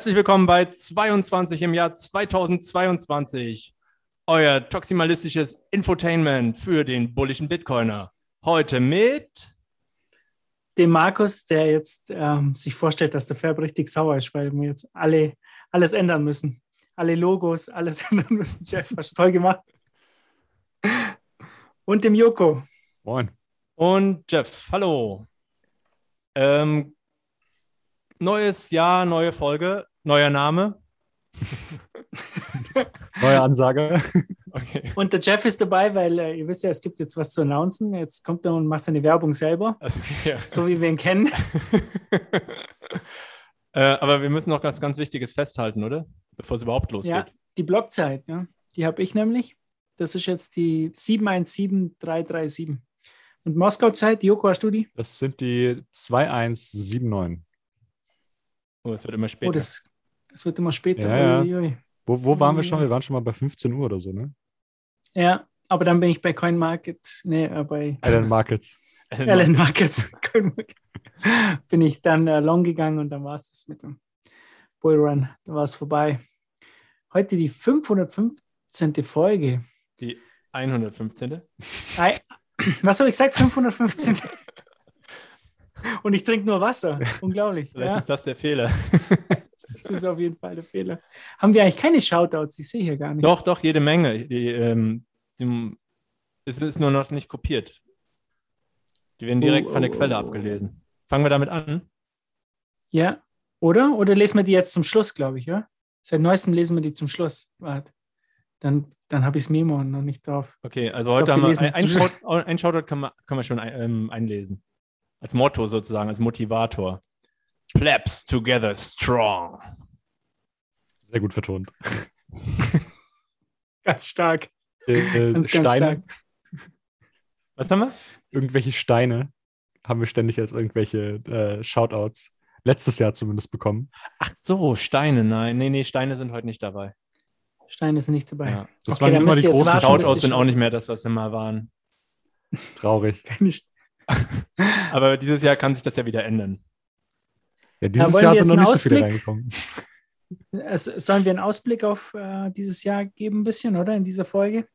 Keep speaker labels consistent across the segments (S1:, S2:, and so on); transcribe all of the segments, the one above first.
S1: Herzlich willkommen bei 22 im Jahr 2022. Euer toximalistisches Infotainment für den bullischen Bitcoiner. Heute mit
S2: dem Markus, der jetzt ähm, sich vorstellt, dass der Färb richtig sauer ist, weil wir jetzt alle alles ändern müssen. Alle Logos, alles ändern müssen. Jeff, hast du toll gemacht. Und dem Joko.
S1: Moin. Und Jeff, hallo. Ähm, neues Jahr, neue Folge, neuer Name.
S3: Neue Ansage.
S2: Okay. Und der Jeff ist dabei, weil äh, ihr wisst ja, es gibt jetzt was zu announcen. Jetzt kommt er und macht seine Werbung selber. Also, ja. So wie wir ihn kennen.
S1: äh, aber wir müssen noch ganz, ganz Wichtiges festhalten, oder? Bevor es überhaupt losgeht. Ja,
S2: die Blockzeit, ja. die habe ich nämlich. Das ist jetzt die 717337. Und Moskau-Zeit, Joko, hast du die?
S3: Das sind die 2179.
S1: Oh, es wird immer später. Oh,
S2: das, es wird immer später.
S3: Ja, ja. Wo, wo waren wir schon? Wir waren schon mal bei 15 Uhr oder so, ne?
S2: Ja, aber dann bin ich bei CoinMarket, nee, äh, bei
S3: Allen Markets.
S2: Allen Markets. bin ich dann äh, long gegangen und dann war es das mit dem Bullrun. Da war es vorbei. Heute die 515. Folge.
S1: Die 115.
S2: Was habe ich gesagt? 515. Und ich trinke nur Wasser. Unglaublich.
S1: Vielleicht ja. ist das der Fehler.
S2: Das ist auf jeden Fall der Fehler. Haben wir eigentlich keine Shoutouts? Ich sehe hier gar nicht.
S1: Doch, doch, jede Menge. Die, ähm, die, es ist nur noch nicht kopiert. Die werden direkt oh, von der Quelle oh, oh. abgelesen. Fangen wir damit an?
S2: Ja, oder? Oder lesen wir die jetzt zum Schluss, glaube ich, ja? Seit neuestem lesen wir die zum Schluss. Warte. Dann, dann habe ich das Memo noch nicht drauf.
S1: Okay, also heute glaub, haben wir, ein, Shoutout, ein Shoutout können wir, können wir schon ein, ähm, einlesen. Als Motto sozusagen, als Motivator. Plebs together strong.
S3: Sehr gut vertont.
S2: ganz stark.
S3: Äh, ganz, Steine. Ganz stark.
S1: Was haben wir?
S3: Irgendwelche Steine haben wir ständig als irgendwelche äh, Shoutouts. Letztes Jahr zumindest bekommen.
S1: Ach so, Steine, nein. Nee, nee, Steine sind heute nicht dabei.
S2: Steine sind nicht dabei.
S1: Ja. Das okay, waren immer die großen Shoutouts, sind auch nicht mehr das, was sie mal waren.
S3: Traurig.
S1: Aber dieses Jahr kann sich das ja wieder ändern.
S3: Ja, dieses ja, Jahr sind noch nicht Ausblick, so viele reingekommen.
S2: sollen wir einen Ausblick auf äh, dieses Jahr geben, ein bisschen, oder? In dieser Folge?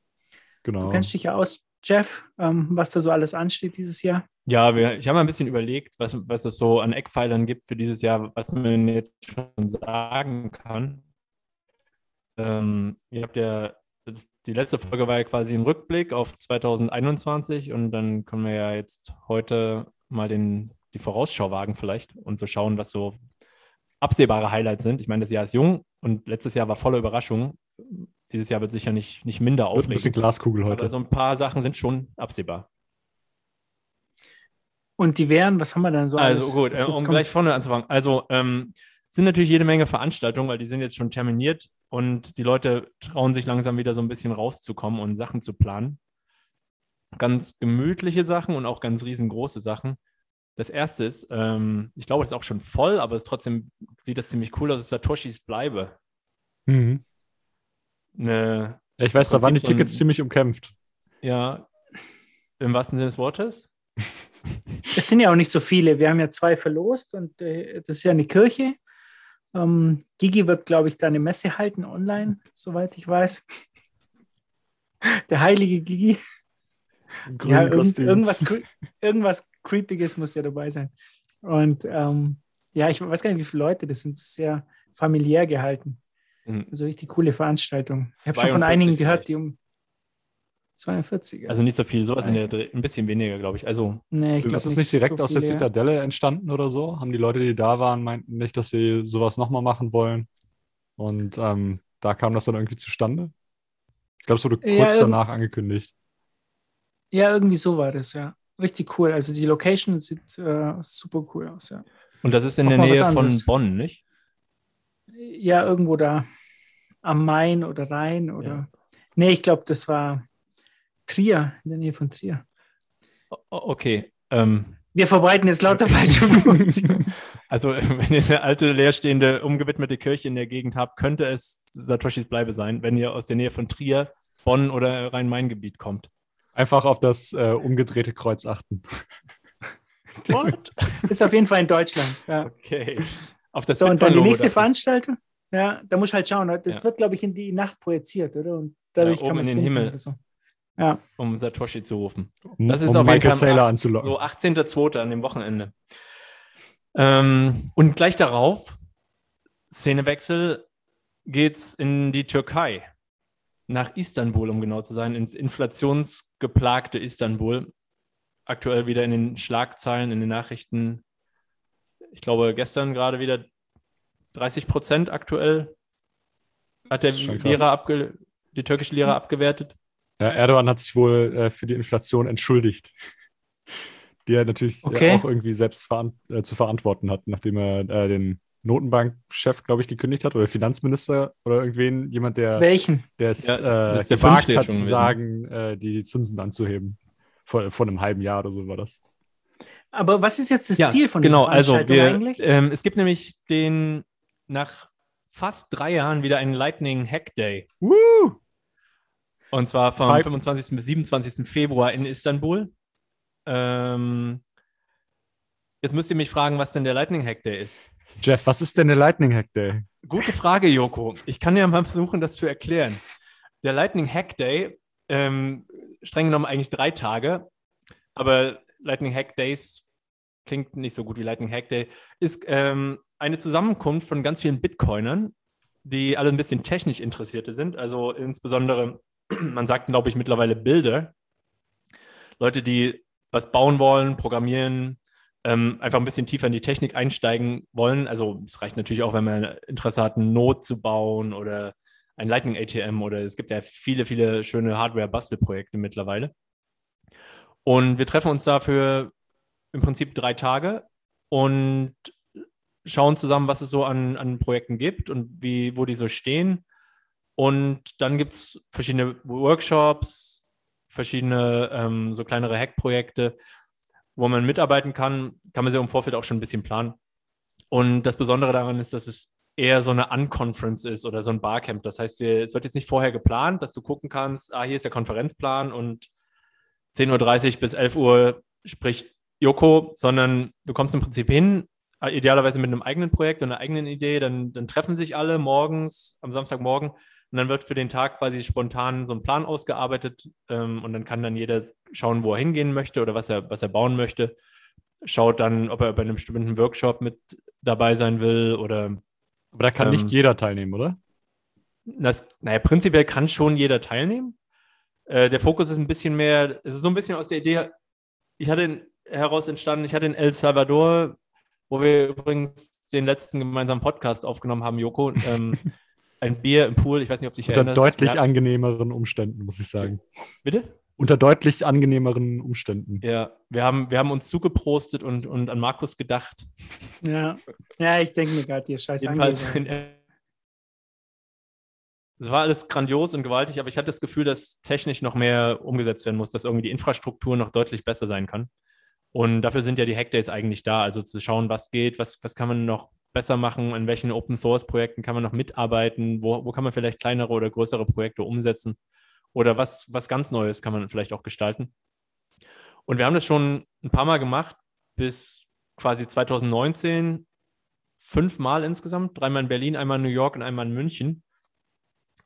S3: Genau.
S2: Du kennst dich ja aus, Jeff, ähm, was da so alles ansteht dieses Jahr.
S1: Ja, wir, ich habe mal ein bisschen überlegt, was, was es so an Eckpfeilern gibt für dieses Jahr, was man jetzt schon sagen kann. Ähm, ihr habt ja, die letzte Folge war ja quasi ein Rückblick auf 2021 und dann können wir ja jetzt heute mal den die Vorausschau wagen vielleicht und so schauen, was so absehbare Highlights sind. Ich meine, das Jahr ist jung und letztes Jahr war voller Überraschungen. Dieses Jahr wird sicher nicht, nicht minder aufregend. Ein
S3: bisschen Glaskugel heute.
S1: Aber so ein paar Sachen sind schon absehbar.
S2: Und die wären, was haben wir dann so
S1: Also gut, äh, um kommt? gleich vorne anzufangen. Also ähm, sind natürlich jede Menge Veranstaltungen, weil die sind jetzt schon terminiert und die Leute trauen sich langsam wieder so ein bisschen rauszukommen und Sachen zu planen. Ganz gemütliche Sachen und auch ganz riesengroße Sachen. Das erste ist, ähm, ich glaube, es ist auch schon voll, aber es trotzdem sieht das ziemlich cool aus, ist Satoshis Bleibe.
S3: Mhm.
S1: Eine,
S3: ich weiß, da waren die Tickets von, ziemlich umkämpft.
S1: Ja, im wahrsten Sinne des Wortes.
S2: Es sind ja auch nicht so viele. Wir haben ja zwei verlost und äh, das ist ja eine Kirche. Ähm, Gigi wird, glaube ich, da eine Messe halten online, soweit ich weiß. Der heilige Gigi. Ja, irgend, irgendwas, irgendwas Creepiges muss ja dabei sein. Und ähm, ja, ich weiß gar nicht, wie viele Leute das sind. Das ist sehr familiär gehalten. Mhm. Also richtig coole Veranstaltung. Ich habe schon von einigen gehört, die um 42.
S1: Also nicht so viel, sowas in der ein bisschen weniger, glaube ich. Also
S3: nee, ich glaub, ist es nicht direkt so aus der Zitadelle entstanden oder so? Haben die Leute, die da waren, meinten nicht, dass sie sowas nochmal machen wollen? Und ähm, da kam das dann irgendwie zustande? Ich glaube, es wurde kurz ja, danach angekündigt.
S2: Ja, irgendwie so war das, ja. Richtig cool. Also die Location sieht äh, super cool aus, ja.
S1: Und das ist in Auch der Nähe von Bonn, nicht?
S2: Ja, irgendwo da am Main oder Rhein oder. Ja. Nee, ich glaube, das war Trier, in der Nähe von Trier.
S1: Okay. Ähm,
S2: wir verbreiten jetzt lauter falsche Informationen.
S1: Also, wenn ihr eine alte, leerstehende, umgewidmete Kirche in der Gegend habt, könnte es Satoshis Bleibe sein, wenn ihr aus der Nähe von Trier, Bonn oder Rhein-Main-Gebiet kommt.
S3: Einfach auf das äh, umgedrehte Kreuz achten.
S2: What? Ist auf jeden Fall in Deutschland. Ja.
S1: Okay.
S2: Auf das so, und dann die nächste Veranstaltung? Ja, da muss ich halt schauen. Das ja. wird, glaube ich, in die Nacht projiziert, oder? Und dadurch
S1: ja,
S2: kann man
S1: in den Himmel. So.
S2: Ja.
S1: Um Satoshi zu rufen.
S3: Das ist um auf jeden Fall
S1: acht, so 18.02. an dem Wochenende. Ähm, und gleich darauf, Szenewechsel, geht's in die Türkei. Nach Istanbul, um genau zu sein, ins inflationsgeplagte Istanbul. Aktuell wieder in den Schlagzeilen, in den Nachrichten. Ich glaube, gestern gerade wieder 30 Prozent aktuell hat der Lehrer abge die türkische Lehre hm. abgewertet.
S3: Ja, Erdogan hat sich wohl äh, für die Inflation entschuldigt, die er natürlich okay. auch irgendwie selbst veran äh, zu verantworten hat, nachdem er äh, den Notenbankchef, glaube ich, gekündigt hat oder Finanzminister oder irgendwen, jemand, der
S2: Welchen?
S3: Der es ja, äh, gewagt hat zu sagen, äh, die Zinsen anzuheben. Vor, vor einem halben Jahr oder so war das.
S2: Aber was ist jetzt das ja, Ziel von
S1: genau, dieser Genau, also wir, eigentlich? Ähm, es gibt nämlich den nach fast drei Jahren wieder einen Lightning Hack Day. Woo! Und zwar vom Hype. 25. bis 27. Februar in Istanbul. Ähm, jetzt müsst ihr mich fragen, was denn der Lightning Hack Day ist.
S3: Jeff, was ist denn der Lightning Hack Day?
S1: Gute Frage, Joko. Ich kann ja mal versuchen, das zu erklären. Der Lightning Hack Day, ähm, streng genommen eigentlich drei Tage, aber Lightning Hack Days klingt nicht so gut wie Lightning Hack Day, ist ähm, eine Zusammenkunft von ganz vielen Bitcoinern, die alle ein bisschen technisch Interessierte sind. Also insbesondere, man sagt, glaube ich, mittlerweile Bilder. Leute, die was bauen wollen, programmieren, ähm, einfach ein bisschen tiefer in die Technik einsteigen wollen. Also es reicht natürlich auch, wenn man Interesse hat, einen Node zu bauen oder ein Lightning ATM oder es gibt ja viele, viele schöne Hardware-Bastelprojekte mittlerweile. Und wir treffen uns dafür im Prinzip drei Tage und schauen zusammen, was es so an, an Projekten gibt und wie, wo die so stehen. Und dann gibt es verschiedene Workshops, verschiedene ähm, so kleinere Hack-Projekte, wo man mitarbeiten kann. Kann man sich im Vorfeld auch schon ein bisschen planen. Und das Besondere daran ist, dass es eher so eine Unconference ist oder so ein Barcamp. Das heißt, wir, es wird jetzt nicht vorher geplant, dass du gucken kannst, ah, hier ist der Konferenzplan und 10.30 Uhr bis 11 Uhr spricht Joko, sondern du kommst im Prinzip hin, äh, idealerweise mit einem eigenen Projekt und einer eigenen Idee, dann, dann treffen sich alle morgens, am Samstagmorgen und dann wird für den Tag quasi spontan so ein Plan ausgearbeitet ähm, und dann kann dann jeder schauen, wo er hingehen möchte oder was er, was er bauen möchte. Schaut dann, ob er bei einem bestimmten Workshop mit dabei sein will oder.
S3: Aber da kann ähm, nicht jeder teilnehmen, oder?
S1: Das, naja, prinzipiell kann schon jeder teilnehmen. Äh, der Fokus ist ein bisschen mehr, es ist so ein bisschen aus der Idee, ich hatte heraus entstanden, ich hatte in El Salvador wo wir übrigens den letzten gemeinsamen Podcast aufgenommen haben, Joko. Ähm, ein Bier im Pool, ich weiß nicht, ob du dich
S3: Unter erinnerst. Unter deutlich ja. angenehmeren Umständen, muss ich sagen.
S1: Bitte?
S3: Unter deutlich angenehmeren Umständen.
S1: Ja, wir haben, wir haben uns zugeprostet und, und an Markus gedacht.
S2: Ja, ja ich denke mir gerade, ihr scheiß
S1: es war alles grandios und gewaltig, aber ich hatte das Gefühl, dass technisch noch mehr umgesetzt werden muss, dass irgendwie die Infrastruktur noch deutlich besser sein kann. Und dafür sind ja die Hackdays eigentlich da, also zu schauen, was geht, was, was kann man noch besser machen, in welchen Open Source Projekten kann man noch mitarbeiten, wo, wo kann man vielleicht kleinere oder größere Projekte umsetzen oder was, was ganz Neues kann man vielleicht auch gestalten. Und wir haben das schon ein paar Mal gemacht, bis quasi 2019, fünfmal insgesamt, dreimal in Berlin, einmal in New York und einmal in München.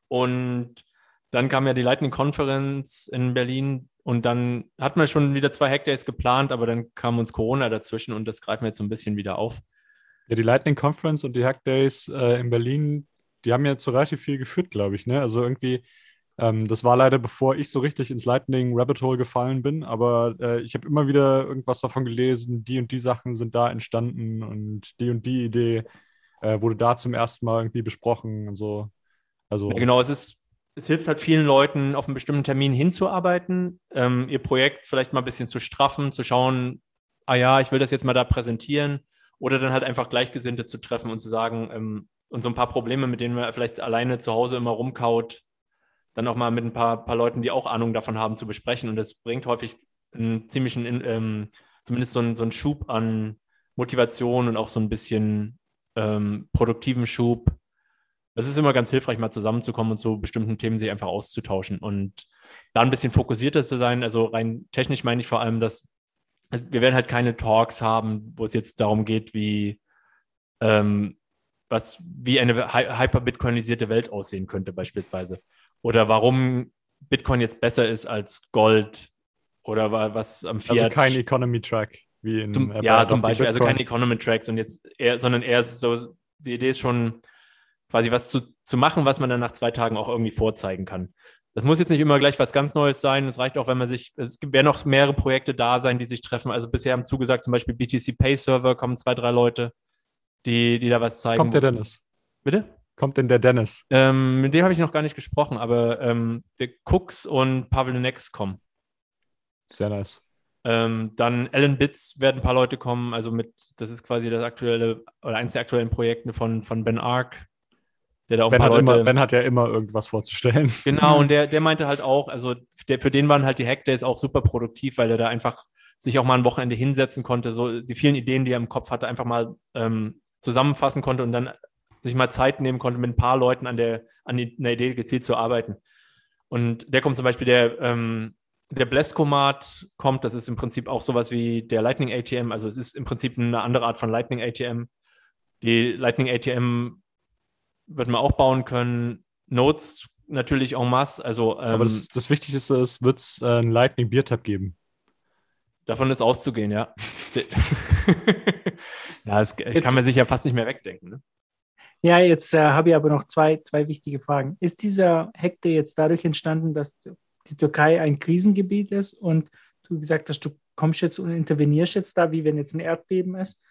S1: Und dann kam ja die Lightning Conference in Berlin und dann hat man schon wieder zwei Hackdays geplant, aber dann kam uns Corona dazwischen und das greifen wir jetzt so ein bisschen wieder auf.
S3: Ja, die Lightning Conference und die Hackdays äh, in Berlin, die haben ja zu relativ viel geführt, glaube ich. Ne? Also irgendwie, ähm, das war leider bevor ich so richtig ins Lightning Rabbit Hole gefallen bin, aber äh, ich habe immer wieder irgendwas davon gelesen, die und die Sachen sind da entstanden und die und die Idee äh, wurde da zum ersten Mal irgendwie besprochen und so.
S1: Also, ja, genau, es ist es hilft halt vielen Leuten, auf einen bestimmten Termin hinzuarbeiten, ähm, ihr Projekt vielleicht mal ein bisschen zu straffen, zu schauen, ah ja, ich will das jetzt mal da präsentieren oder dann halt einfach Gleichgesinnte zu treffen und zu sagen, ähm, und so ein paar Probleme, mit denen man vielleicht alleine zu Hause immer rumkaut, dann auch mal mit ein paar, paar Leuten, die auch Ahnung davon haben, zu besprechen. Und das bringt häufig einen ziemlichen, ähm, zumindest so einen, so einen Schub an Motivation und auch so ein bisschen ähm, produktiven Schub, es ist immer ganz hilfreich, mal zusammenzukommen und zu bestimmten Themen sich einfach auszutauschen und da ein bisschen fokussierter zu sein. Also rein technisch meine ich vor allem, dass wir werden halt keine Talks haben, wo es jetzt darum geht, wie, ähm, was wie eine hyper-bitcoinisierte Welt aussehen könnte, beispielsweise. Oder warum Bitcoin jetzt besser ist als Gold oder was am
S3: Fiat. Also kein Economy-Track.
S1: Wie in, zum, ja, zum Beispiel, also keine Economy-Tracks und jetzt eher, sondern eher so, die Idee ist schon quasi was zu, zu machen, was man dann nach zwei Tagen auch irgendwie vorzeigen kann. Das muss jetzt nicht immer gleich was ganz Neues sein. Es reicht auch, wenn man sich, es werden noch mehrere Projekte da sein, die sich treffen. Also bisher haben zugesagt, zum Beispiel BTC Pay Server kommen zwei, drei Leute, die, die da was zeigen.
S3: Kommt der Dennis?
S1: Bitte?
S3: Kommt denn der Dennis?
S1: Ähm, mit dem habe ich noch gar nicht gesprochen, aber ähm, der Cooks und Pavel Nex kommen.
S3: Sehr nice.
S1: Ähm, dann Alan Bits werden ein paar Leute kommen, also mit, das ist quasi das aktuelle oder eines der aktuellen Projekte von, von Ben Ark.
S3: Der da auch ben, hat Leute, immer, ben hat ja immer irgendwas vorzustellen.
S1: Genau, und der, der meinte halt auch, also der, für den waren halt die Hackdays auch super produktiv, weil er da einfach sich auch mal ein Wochenende hinsetzen konnte, so die vielen Ideen, die er im Kopf hatte, einfach mal ähm, zusammenfassen konnte und dann sich mal Zeit nehmen konnte, mit ein paar Leuten an der, an einer Idee gezielt zu arbeiten. Und der kommt zum Beispiel, der, ähm, der Bleskomat kommt, das ist im Prinzip auch sowas wie der Lightning ATM, also es ist im Prinzip eine andere Art von Lightning ATM. Die Lightning ATM wird man auch bauen können. Notes natürlich en masse. Also,
S3: ähm, Aber das, das Wichtigste ist, wird es äh, einen Lightning Beer Tab geben?
S1: Davon ist auszugehen, ja. ja, das jetzt, kann man sich ja fast nicht mehr wegdenken. Ne?
S2: Ja, jetzt äh, habe ich aber noch zwei, zwei wichtige Fragen. Ist dieser Hack jetzt dadurch entstanden, dass die Türkei ein Krisengebiet ist und du gesagt hast, du kommst jetzt und intervenierst jetzt da, wie wenn jetzt ein Erdbeben ist?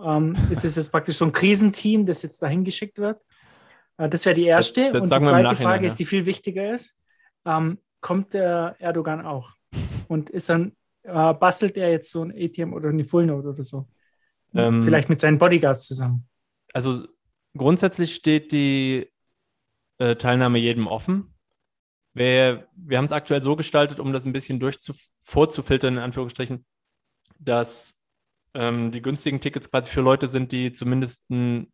S2: Ähm, ist es jetzt praktisch so ein Krisenteam, das jetzt dahin geschickt wird? Äh, das wäre die erste. Das, das und die zweite Frage ist, die viel wichtiger ist. Ähm, kommt der Erdogan auch? Und ist dann, äh, bastelt er jetzt so ein ATM oder eine Fullnote oder so? Ähm, Vielleicht mit seinen Bodyguards zusammen.
S1: Also grundsätzlich steht die äh, Teilnahme jedem offen. Wir, wir haben es aktuell so gestaltet, um das ein bisschen vorzufiltern, in Anführungsstrichen, dass ähm, die günstigen Tickets quasi für Leute sind, die zumindest ein,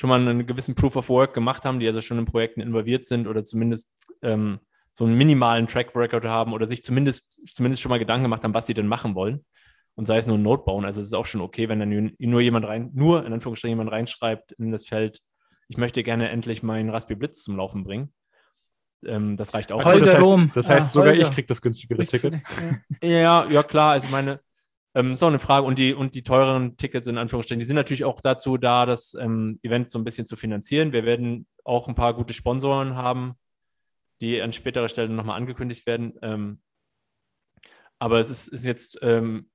S1: schon mal einen gewissen Proof of Work gemacht haben, die also schon in Projekten involviert sind oder zumindest ähm, so einen minimalen Track Record haben oder sich zumindest, zumindest schon mal Gedanken gemacht haben, was sie denn machen wollen. Und sei es nur ein Note bauen. Also es ist auch schon okay, wenn dann nur jemand rein, nur in Anführungsstrichen jemand reinschreibt in das Feld, ich möchte gerne endlich meinen Raspberry Blitz zum Laufen bringen. Ähm, das reicht auch.
S3: Holger das heißt, das heißt ja, sogar ich kriege das günstigere Ticket.
S1: Ja. ja, klar. Also meine, ähm, ist auch eine Frage. Und die, und die teureren Tickets in Anführungsstrichen, die sind natürlich auch dazu da, das ähm, Event so ein bisschen zu finanzieren. Wir werden auch ein paar gute Sponsoren haben, die an späterer Stelle nochmal angekündigt werden. Ähm, aber es ist, ist jetzt, ähm,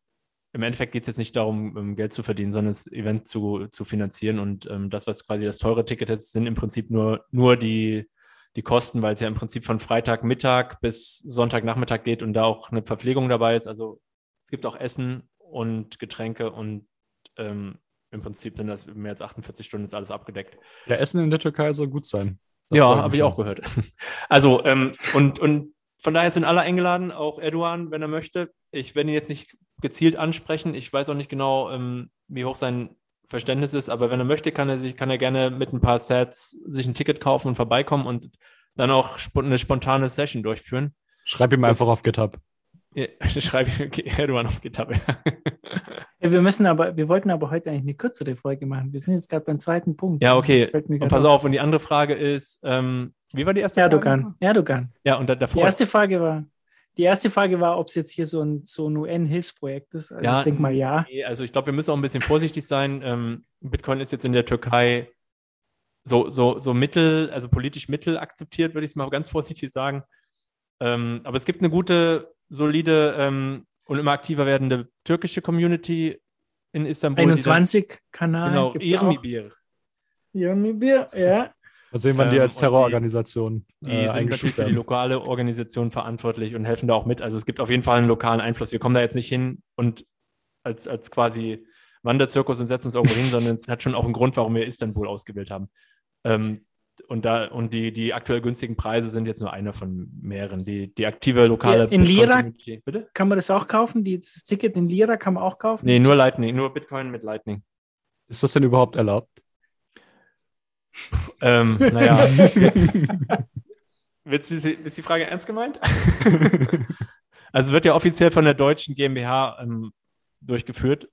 S1: im Endeffekt geht es jetzt nicht darum, ähm, Geld zu verdienen, sondern das Event zu, zu finanzieren. Und ähm, das, was quasi das teure Ticket ist, sind im Prinzip nur, nur die, die Kosten, weil es ja im Prinzip von Freitagmittag bis Sonntagnachmittag geht und da auch eine Verpflegung dabei ist. Also es gibt auch Essen und Getränke und ähm, im Prinzip sind das mehr als 48 Stunden ist alles abgedeckt.
S3: Ja, Essen in der Türkei soll gut sein.
S1: Das ja, habe ich auch gehört. Also, ähm, und, und von daher sind alle eingeladen, auch Erdogan, wenn er möchte. Ich werde ihn jetzt nicht gezielt ansprechen. Ich weiß auch nicht genau, ähm, wie hoch sein Verständnis ist, aber wenn er möchte, kann er sich, kann er gerne mit ein paar Sets sich ein Ticket kaufen und vorbeikommen und dann auch eine spontane Session durchführen.
S3: Schreib ihm einfach auf GitHub.
S1: Ja, schreibe ich Erdogan auf GitHub.
S2: Ja. wir müssen aber, wir wollten aber heute eigentlich eine kürzere Folge machen. Wir sind jetzt gerade beim zweiten Punkt.
S1: Ja, okay. Und pass auf. Und die andere Frage ist, ähm, wie war die erste
S2: Erdogan.
S1: Frage?
S2: Erdogan.
S1: Ja, und davor.
S2: Die erste Frage war, die erste Frage war, ob es jetzt hier so ein, so ein UN-Hilfsprojekt ist. Also
S1: ja,
S2: ich denke mal ja.
S1: Nee, also ich glaube, wir müssen auch ein bisschen vorsichtig sein. Ähm, Bitcoin ist jetzt in der Türkei so, so, so mittel, also politisch mittel akzeptiert, würde ich es mal ganz vorsichtig sagen. Ähm, aber es gibt eine gute, solide ähm, und immer aktiver werdende türkische Community in Istanbul.
S2: 21 Kanal.
S1: Genau, Irmibir.
S2: Irmibir, ja.
S3: Da sehen wir die ähm, als Terrororganisation.
S1: Die, die äh, sind natürlich für die lokale Organisation verantwortlich und helfen da auch mit. Also es gibt auf jeden Fall einen lokalen Einfluss. Wir kommen da jetzt nicht hin und als, als quasi Wanderzirkus und setzen uns irgendwo hin, sondern es hat schon auch einen Grund, warum wir Istanbul ausgewählt haben. Ähm, und da, und die, die aktuell günstigen Preise sind jetzt nur einer von mehreren. Die, die aktive lokale. Ja,
S2: in Lira Bitte? kann man das auch kaufen? Die, das Ticket in Lira kann man auch kaufen?
S1: Nee, nur Lightning, nur Bitcoin mit Lightning.
S3: Ist das denn überhaupt erlaubt?
S1: Ähm, naja. ist, die, ist die Frage ernst gemeint? also es wird ja offiziell von der deutschen GmbH ähm, durchgeführt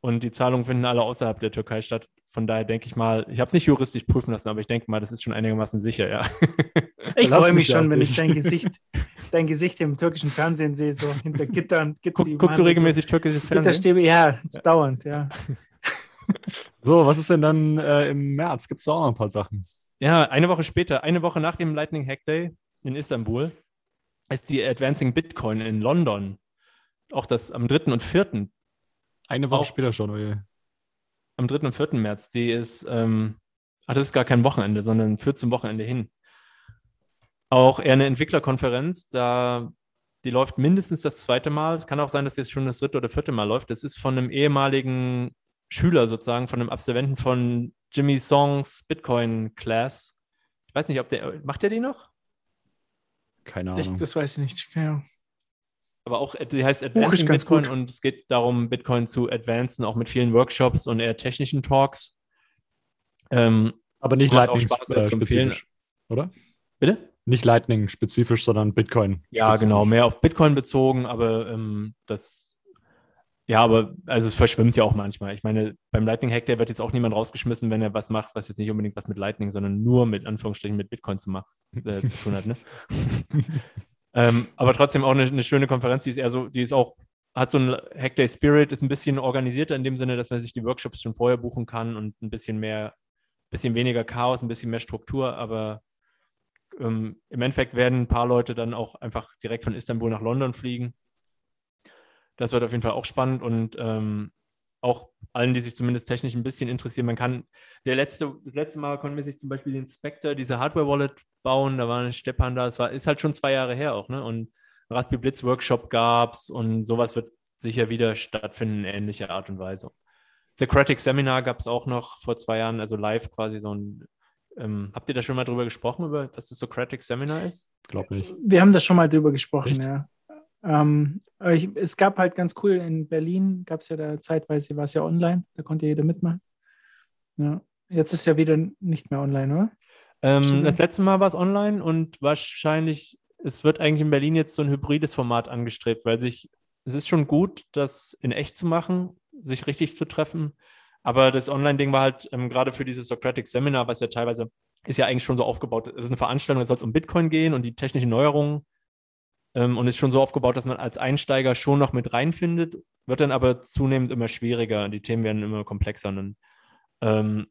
S1: und die Zahlungen finden alle außerhalb der Türkei statt. Von daher denke ich mal, ich habe es nicht juristisch prüfen lassen, aber ich denke mal, das ist schon einigermaßen sicher, ja.
S2: Ich freue mich schon, wenn ich dein Gesicht, dein Gesicht im türkischen Fernsehen sehe, so hinter Gittern.
S1: Guck, guckst du regelmäßig so türkisches Fernsehen?
S2: Ja, ja, dauernd, ja.
S3: So, was ist denn dann äh, im März? Gibt es da auch noch ein paar Sachen?
S1: Ja, eine Woche später, eine Woche nach dem Lightning Hack Day in Istanbul, ist die Advancing Bitcoin in London. Auch das am 3. und 4.
S3: Eine Woche auch, später schon, oder?
S1: Am 3. und 4. März. Die ist, ähm, ach, das ist gar kein Wochenende, sondern führt zum Wochenende hin auch eher eine Entwicklerkonferenz. Da, die läuft mindestens das zweite Mal. Es kann auch sein, dass jetzt schon das dritte oder vierte Mal läuft. Das ist von einem ehemaligen Schüler sozusagen, von einem Absolventen von Jimmy Songs Bitcoin Class. Ich weiß nicht, ob der, macht der die noch?
S3: Keine Ahnung. Echt,
S2: das weiß ich nicht. Keine Ahnung.
S1: Aber auch, die heißt Advancing Bitcoin gut. und es geht darum, Bitcoin zu advancen, auch mit vielen Workshops und eher technischen Talks.
S3: Ähm, Aber nicht Lightning Spaß, äh, empfehlen. oder?
S1: Bitte?
S3: Nicht Lightning spezifisch, sondern Bitcoin.
S1: Ja, genau, mehr auf Bitcoin bezogen, aber ähm, das, ja, aber also es verschwimmt ja auch manchmal. Ich meine, beim Lightning Hack, der wird jetzt auch niemand rausgeschmissen, wenn er was macht, was jetzt nicht unbedingt was mit Lightning, sondern nur mit Anführungsstrichen mit Bitcoin zu, machen, äh, zu tun hat. Ne? ähm, aber trotzdem auch eine, eine, schöne Konferenz, die ist eher so, die ist auch, hat so ein Hackday Spirit, ist ein bisschen organisierter in dem Sinne, dass man sich die Workshops schon vorher buchen kann und ein bisschen mehr, bisschen weniger Chaos, ein bisschen mehr Struktur, aber ähm, im Endeffekt werden ein paar Leute dann auch einfach direkt von Istanbul nach London fliegen. Das wird auf jeden Fall auch spannend und ähm, auch allen, die sich zumindest technisch ein bisschen interessieren. Man kann, der letzte, das letzte Mal konnten wir sich zum Beispiel den Spectre, diese Hardware-Wallet bauen. Da war ein Stepan da. Es war, ist halt schon zwei Jahre her auch, ne? Und Raspberry Blitz Workshop gab es und sowas wird sicher wieder stattfinden in ähnlicher Art und Weise. Socratic Seminar gab es auch noch vor zwei Jahren, also live quasi so ein ähm, habt ihr da schon mal drüber gesprochen, über was das Socratic Seminar ist?
S3: Glaube nicht.
S2: Wir haben da schon mal drüber gesprochen, Echt? ja. Ähm, ich, es gab halt ganz cool in Berlin, gab es ja da zeitweise, war es ja online, da konnte jeder mitmachen. Ja. Jetzt ist ja wieder nicht mehr online, oder?
S1: Ähm, das letzte Mal war es online und wahrscheinlich, es wird eigentlich in Berlin jetzt so ein hybrides Format angestrebt, weil sich, es ist schon gut, das in echt zu machen, sich richtig zu treffen. Aber das Online-Ding war halt ähm, gerade für dieses Socratic Seminar, was ja teilweise ist ja eigentlich schon so aufgebaut. Es ist eine Veranstaltung, es soll um Bitcoin gehen und die technischen Neuerungen ähm, und ist schon so aufgebaut, dass man als Einsteiger schon noch mit reinfindet, wird dann aber zunehmend immer schwieriger. Die Themen werden immer komplexer. Und ähm,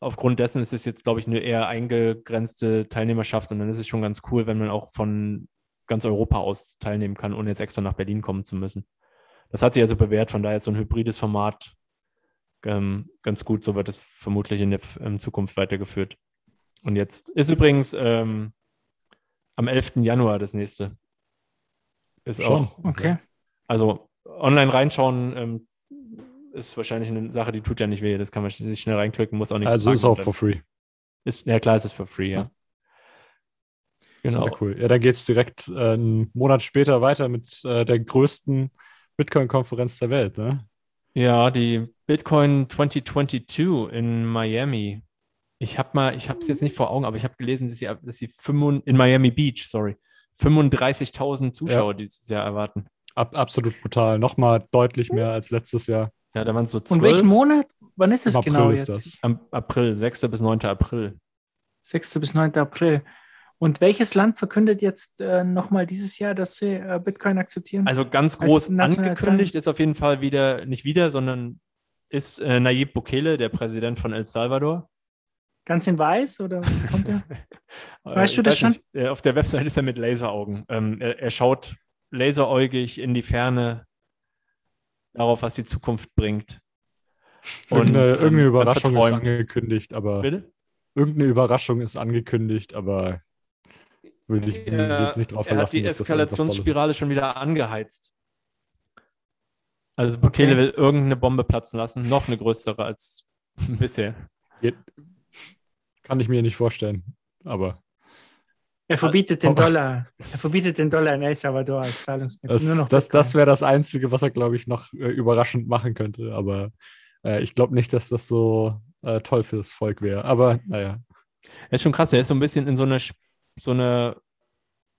S1: aufgrund dessen ist es jetzt, glaube ich, eine eher eingegrenzte Teilnehmerschaft und dann ist es schon ganz cool, wenn man auch von ganz Europa aus teilnehmen kann, ohne jetzt extra nach Berlin kommen zu müssen. Das hat sich also bewährt, von daher ist so ein hybrides Format ähm, ganz gut. So wird es vermutlich in der in Zukunft weitergeführt. Und jetzt ist übrigens ähm, am 11. Januar das nächste. Ist Schon. auch.
S2: Okay.
S1: Also online reinschauen ähm, ist wahrscheinlich eine Sache, die tut ja nicht weh. Das kann man sich schnell reinklicken, muss auch nichts
S3: Also ist auch for free.
S1: Ist, ja, klar, ist es for free, ja.
S3: Genau. Sehr cool. Ja, dann geht es direkt äh, einen Monat später weiter mit äh, der größten Bitcoin-Konferenz der Welt, ne?
S1: Ja, die Bitcoin 2022 in Miami. Ich habe mal, ich habe es jetzt nicht vor Augen, aber ich habe gelesen, dass sie, dass sie 5, in Miami Beach, sorry, 35.000 Zuschauer ja. dieses Jahr erwarten.
S3: Ab, absolut brutal. Nochmal deutlich mehr als letztes Jahr.
S1: Ja, da waren es so zwölf.
S2: Und welchen Monat? Wann ist es genau
S1: jetzt? Das. Am April, 6. bis 9. April.
S2: 6. bis 9. April. Und welches Land verkündet jetzt äh, nochmal dieses Jahr, dass sie äh, Bitcoin akzeptieren?
S1: Also ganz groß angekündigt ist auf jeden Fall wieder, nicht wieder, sondern ist äh, Nayib Bukele, der Präsident von El Salvador.
S2: Ganz in weiß oder kommt er? weißt du das schon? Nicht.
S1: Äh, auf der Website ist er mit Laseraugen. Ähm, er, er, schaut laseräugig in die Ferne darauf, was die Zukunft bringt.
S3: Und, irgendeine, ähm, irgendeine Überraschung ist angekündigt, aber. Bitte? Irgendeine Überraschung ist angekündigt, aber würde ich
S1: ja, jetzt nicht drauf verlassen. Er hat die Eskalationsspirale schon wieder angeheizt. Also Bukele okay. will irgendeine Bombe platzen lassen, noch eine größere als bisher.
S3: Kann ich mir nicht vorstellen, aber.
S2: Er verbietet den Dollar. Er verbietet den Dollar in El Salvador als Zahlungsmittel.
S3: Das, das, das wäre das Einzige, was er, glaube ich, noch äh, überraschend machen könnte. Aber äh, ich glaube nicht, dass das so äh, toll fürs Volk wäre. Aber naja.
S1: Er ist schon krass. Er ist so ein bisschen in so einer so eine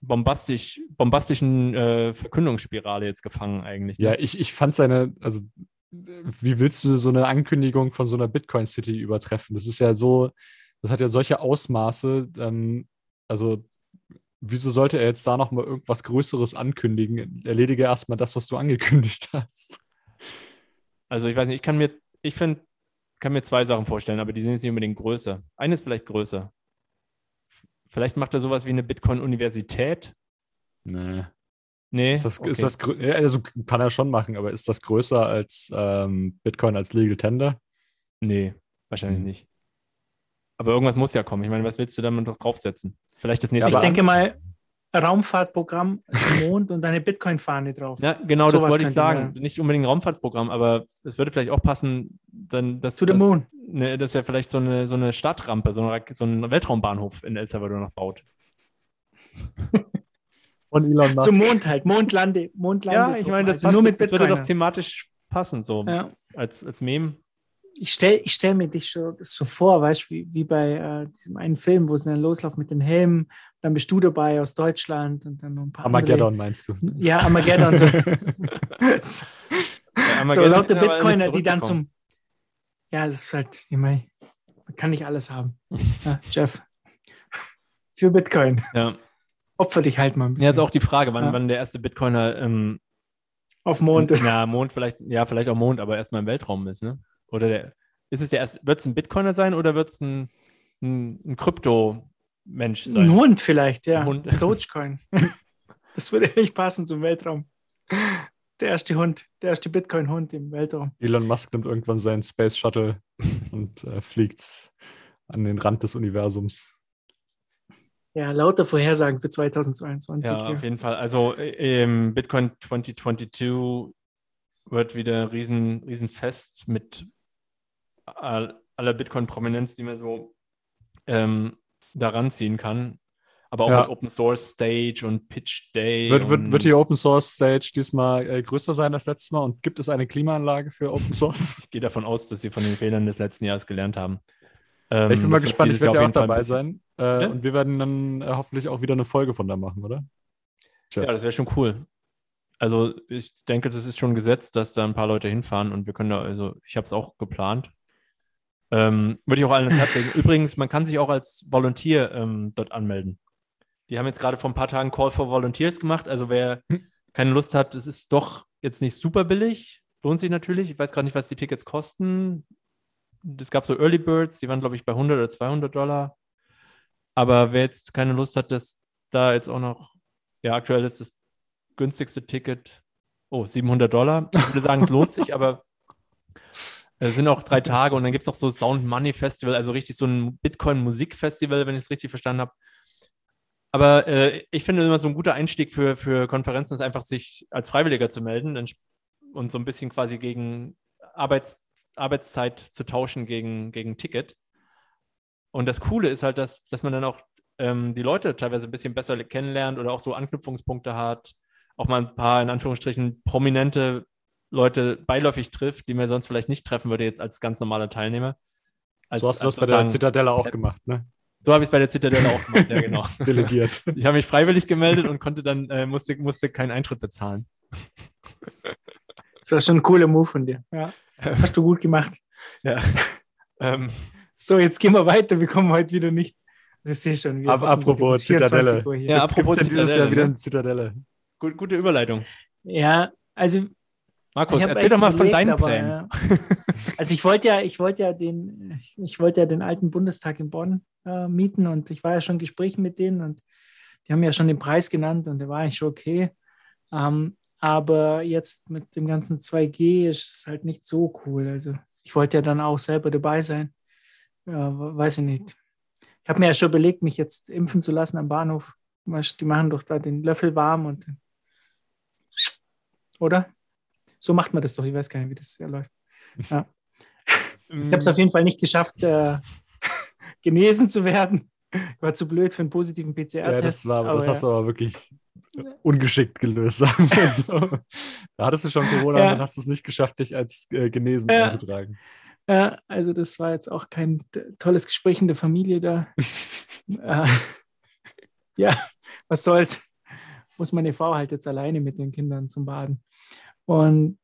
S1: bombastisch, bombastischen äh, Verkündungsspirale jetzt gefangen eigentlich.
S3: Ne? Ja, ich, ich fand seine, also wie willst du so eine Ankündigung von so einer Bitcoin City übertreffen? Das ist ja so, das hat ja solche Ausmaße. Ähm, also, wieso sollte er jetzt da nochmal irgendwas Größeres ankündigen? Erledige erstmal das, was du angekündigt hast.
S1: Also, ich weiß nicht, ich kann mir, ich finde, kann mir zwei Sachen vorstellen, aber die sind jetzt nicht unbedingt größer. Eine ist vielleicht größer. Vielleicht macht er sowas wie eine Bitcoin-Universität.
S3: Nee. Nee. Ist das, okay. ist das, also kann er schon machen, aber ist das größer als ähm, Bitcoin als Legal Tender?
S1: Nee, wahrscheinlich mhm. nicht. Aber irgendwas muss ja kommen. Ich meine, was willst du damit noch draufsetzen? Vielleicht das nächste
S2: ja, Ich denke mal, Raumfahrtprogramm zum Mond und eine Bitcoin-Fahne drauf.
S1: Ja, genau, so das wollte ich sagen. Nicht unbedingt ein Raumfahrtsprogramm, aber es würde vielleicht auch passen, dann, dass,
S2: zu dem Mond.
S1: Ne, dass er vielleicht so eine, so eine Stadtrampe, so, eine, so einen Weltraumbahnhof in El Salvador noch baut.
S2: Von Elon Musk. Zum Mond halt, Mondlande, Mondlande.
S1: Ja, ich meine, das, also nur mit das würde doch thematisch passen, so ja. als, als Meme.
S2: Ich stelle ich stell mir dich so, so vor, weißt du, wie, wie bei äh, diesem einen Film, wo es dann losläuft mit den Helmen, dann bist du dabei aus Deutschland und dann noch ein paar
S3: Armageddon andere. meinst du?
S2: Ja, Armageddon. so, so, ja, so lauter Bitcoiner, die dann zum. Ja, es ist halt, ich meine, man kann nicht alles haben. Ja, Jeff. Für Bitcoin.
S1: Ja
S2: opfer dich halt mal ein bisschen.
S1: Ja, jetzt auch die Frage, wann, ja. wann der erste Bitcoiner ähm,
S2: auf Mond
S1: ist. Ja, Mond vielleicht, ja, vielleicht auch Mond, aber erstmal im Weltraum ist, ne? Oder der, ist es der erste, wird es ein Bitcoiner sein oder wird es ein, ein, ein Krypto-Mensch sein?
S2: Ein Hund vielleicht, ja. Ein Hund. Dogecoin. das würde nicht passen zum Weltraum. Der erste Hund, der erste Bitcoin-Hund im Weltraum.
S3: Elon Musk nimmt irgendwann seinen Space Shuttle und äh, fliegt an den Rand des Universums.
S2: Ja, lauter Vorhersagen für 2022.
S1: Ja, hier. auf jeden Fall. Also ähm, Bitcoin 2022 wird wieder ein riesen, riesen Fest mit aller Bitcoin-Prominenz, die man so ähm, daran ziehen kann. Aber auch ja. mit Open Source Stage und Pitch Day.
S3: Wird, wird, wird die Open Source Stage diesmal äh, größer sein als letztes Mal und gibt es eine Klimaanlage für Open Source?
S1: ich gehe davon aus, dass sie von den Fehlern des letzten Jahres gelernt haben.
S3: Ähm, ich bin mal gespannt, ich werde ja auch dabei sein. Äh? Und wir werden dann äh, hoffentlich auch wieder eine Folge von da machen, oder?
S1: Tja. Ja, das wäre schon cool. Also ich denke, das ist schon gesetzt, dass da ein paar Leute hinfahren und wir können da, also ich habe es auch geplant. Ähm, würde ich auch allen ins Herz legen. Übrigens, man kann sich auch als Volunteer ähm, dort anmelden. Die haben jetzt gerade vor ein paar Tagen Call for Volunteers gemacht. Also wer hm. keine Lust hat, es ist doch jetzt nicht super billig. Lohnt sich natürlich. Ich weiß gerade nicht, was die Tickets kosten es gab so Early Birds, die waren, glaube ich, bei 100 oder 200 Dollar. Aber wer jetzt keine Lust hat, dass da jetzt auch noch, ja, aktuell ist das günstigste Ticket, oh, 700 Dollar. Ich würde sagen, es lohnt sich, aber es sind auch drei Tage und dann gibt es noch so Sound Money Festival, also richtig so ein Bitcoin-Musikfestival, wenn ich es richtig verstanden habe. Aber äh, ich finde immer so ein guter Einstieg für, für Konferenzen ist einfach, sich als Freiwilliger zu melden und so ein bisschen quasi gegen Arbeits, Arbeitszeit zu tauschen gegen, gegen Ticket. Und das Coole ist halt, dass, dass man dann auch ähm, die Leute teilweise ein bisschen besser kennenlernt oder auch so Anknüpfungspunkte hat, auch mal ein paar in Anführungsstrichen prominente Leute beiläufig trifft, die man sonst vielleicht nicht treffen würde, jetzt als ganz normaler Teilnehmer.
S3: Als, so hast du das bei der Zitadelle auch gemacht, ne?
S1: So habe ich es bei der Zitadelle auch gemacht, ja, genau. Delegiert. Ich habe mich freiwillig gemeldet und konnte dann, äh, musste, musste keinen Eintritt bezahlen.
S2: Das war schon ein cooler Move von dir. Ja. Hast du gut gemacht.
S1: Ja. Ähm,
S2: so, jetzt gehen wir weiter. Wir kommen heute wieder nicht. Das sehe schon.
S3: Wir Ab, apropos Zitadelle.
S1: Ja, apropos.
S3: Dieses Jahr wieder eine Zitadelle.
S1: Gut, gute Überleitung.
S2: Ja, also.
S1: Markus, erzähl doch mal von deinen aber, Plänen. Ja.
S2: Also ich wollte ja, ich wollte ja den, ich wollte ja den alten Bundestag in Bonn äh, mieten und ich war ja schon in Gesprächen mit denen und die haben ja schon den Preis genannt und der war eigentlich schon okay. Ähm, aber jetzt mit dem ganzen 2G ist es halt nicht so cool. Also ich wollte ja dann auch selber dabei sein. Ja, weiß ich nicht. Ich habe mir ja schon überlegt, mich jetzt impfen zu lassen am Bahnhof. Die machen doch da den Löffel warm und oder? So macht man das doch. Ich weiß gar nicht, wie das ja läuft. Ja. Ich habe es auf jeden Fall nicht geschafft, äh, genesen zu werden. Ich war zu blöd für einen positiven PCR-Test.
S3: Ja, das, war, aber, das hast du aber wirklich ungeschickt gelöst, sagen wir so. Da hattest du schon Corona ja. dann hast du es nicht geschafft, dich als äh, genesen ja. einzutragen.
S2: Ja, also das war jetzt auch kein tolles Gespräch in der Familie da. äh, ja, was soll's. Muss meine Frau halt jetzt alleine mit den Kindern zum Baden. Und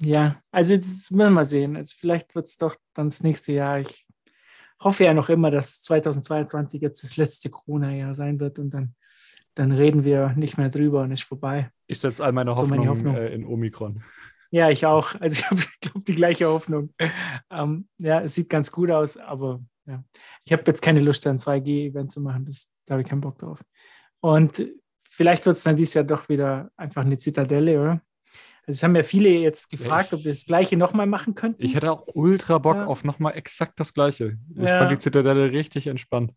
S2: ja, also jetzt müssen wir mal sehen. Also vielleicht wird es doch dann das nächste Jahr. Ich hoffe ja noch immer, dass 2022 jetzt das letzte Corona-Jahr sein wird und dann, dann reden wir nicht mehr drüber und ist vorbei.
S3: Ich setze all meine Hoffnung, meine Hoffnung. Äh, in Omikron.
S2: Ja, ich auch. Also ich habe, glaube die gleiche Hoffnung. Ähm, ja, es sieht ganz gut aus, aber ja. ich habe jetzt keine Lust, ein 2G-Event zu machen. Das, da habe ich keinen Bock drauf. Und vielleicht wird es dann dieses Jahr doch wieder einfach eine Zitadelle, oder? Also es haben ja viele jetzt gefragt, ob wir das Gleiche nochmal machen könnten.
S3: Ich hätte auch ultra Bock ja. auf nochmal exakt das Gleiche. Ich ja. fand die Zitadelle richtig entspannt.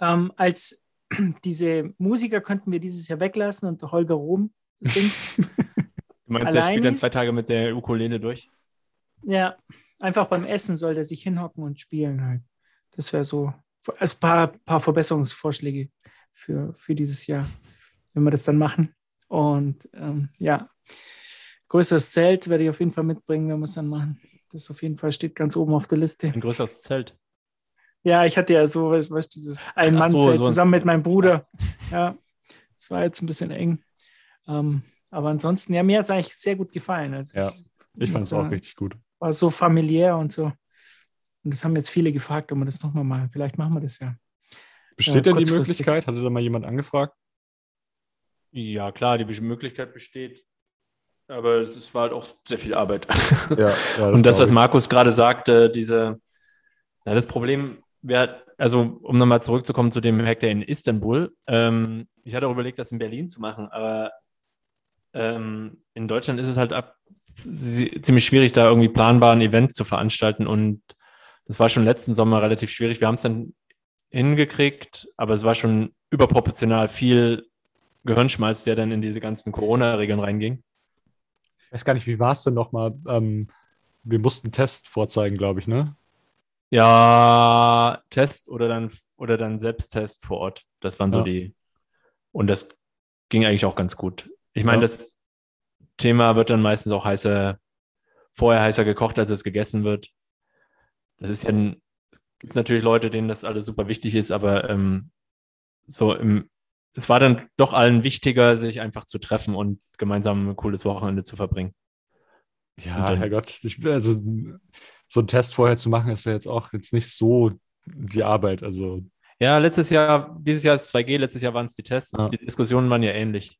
S2: Ähm, als diese Musiker könnten wir dieses Jahr weglassen und Holger Rom singt.
S1: Du meinst, Alleine? der spielt dann zwei Tage mit der Ukulele durch?
S2: Ja, einfach beim Essen soll der sich hinhocken und spielen halt. Das wäre so, also ein paar, paar Verbesserungsvorschläge für, für dieses Jahr, wenn wir das dann machen. Und ähm, ja, größeres Zelt werde ich auf jeden Fall mitbringen, wenn wir es dann machen. Das auf jeden Fall steht ganz oben auf der Liste.
S1: Ein größeres Zelt.
S2: Ja, ich hatte ja so, weißt du, dieses Ein-Mann-Zelt so, so. zusammen mit meinem Bruder. Ja, das war jetzt ein bisschen eng. Ähm, aber ansonsten, ja, mir hat es eigentlich sehr gut gefallen. Also
S3: ja, ich fand es auch richtig gut.
S2: War so familiär und so. Und das haben jetzt viele gefragt, ob wir das nochmal machen. Vielleicht machen wir das ja.
S3: Besteht äh, denn die Möglichkeit? Hatte da mal jemand angefragt?
S1: Ja, klar, die Möglichkeit besteht. Aber es war halt auch sehr viel Arbeit. Ja, ja, und das, was Markus gerade sagte, diese, na, das Problem wäre, also um nochmal zurückzukommen zu dem Hack in Istanbul, ähm, ich hatte auch überlegt, das in Berlin zu machen, aber ähm, in Deutschland ist es halt ab, ziemlich schwierig, da irgendwie planbar ein Event zu veranstalten und das war schon letzten Sommer relativ schwierig. Wir haben es dann hingekriegt, aber es war schon überproportional viel Gehirnschmalz, der dann in diese ganzen Corona-Regeln reinging.
S3: Ich weiß gar nicht, wie war es denn nochmal? Ähm, wir mussten Test vorzeigen, glaube ich, ne?
S1: Ja, Test oder dann, oder dann Selbsttest vor Ort. Das waren so ja. die. Und das ging eigentlich auch ganz gut. Ich meine, ja. das Thema wird dann meistens auch heißer, vorher heißer gekocht, als es gegessen wird. Das ist ja es gibt natürlich Leute, denen das alles super wichtig ist, aber ähm, so im, es war dann doch allen wichtiger, sich einfach zu treffen und gemeinsam ein cooles Wochenende zu verbringen.
S3: Ja, dann, Herrgott, ich, also so einen Test vorher zu machen, ist ja jetzt auch jetzt nicht so die Arbeit. Also
S1: ja, letztes Jahr, dieses Jahr ist 2G, letztes Jahr waren es die Tests. Ja. Die Diskussionen waren ja ähnlich.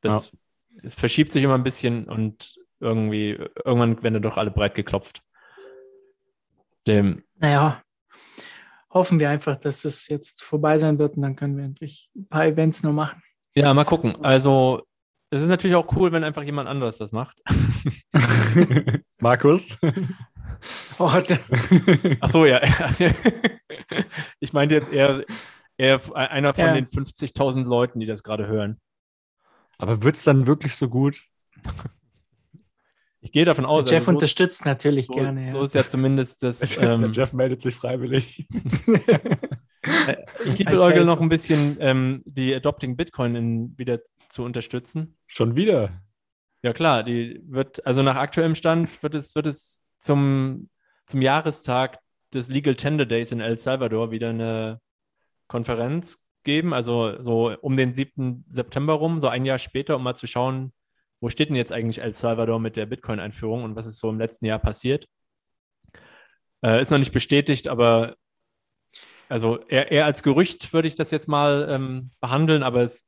S1: Das, ja. Es verschiebt sich immer ein bisschen und irgendwie, irgendwann werden doch alle breit geklopft.
S2: Dem, naja, hoffen wir einfach, dass es jetzt vorbei sein wird und dann können wir endlich ein paar Events nur machen.
S1: Ja, mal gucken. Also, es ist natürlich auch cool, wenn einfach jemand anderes das macht.
S3: Markus?
S1: Oh, Ach so, ja. ich meinte jetzt eher, eher einer von ja. den 50.000 Leuten, die das gerade hören.
S3: Aber wird es dann wirklich so gut?
S1: Ich gehe davon aus.
S2: Der Jeff also so, unterstützt natürlich
S1: so,
S2: gerne.
S1: Ja. So ist ja zumindest das.
S3: Ähm, Jeff meldet sich freiwillig.
S1: Äh, ich liebe noch ein bisschen ähm, die Adopting Bitcoin in, wieder zu unterstützen.
S3: Schon wieder?
S1: Ja klar, die wird, also nach aktuellem Stand wird es, wird es zum, zum Jahrestag des Legal Tender Days in El Salvador wieder eine Konferenz geben, also so um den 7. September rum, so ein Jahr später, um mal zu schauen, wo steht denn jetzt eigentlich El Salvador mit der Bitcoin-Einführung und was ist so im letzten Jahr passiert. Äh, ist noch nicht bestätigt, aber also eher, eher, als Gerücht würde ich das jetzt mal ähm, behandeln, aber es,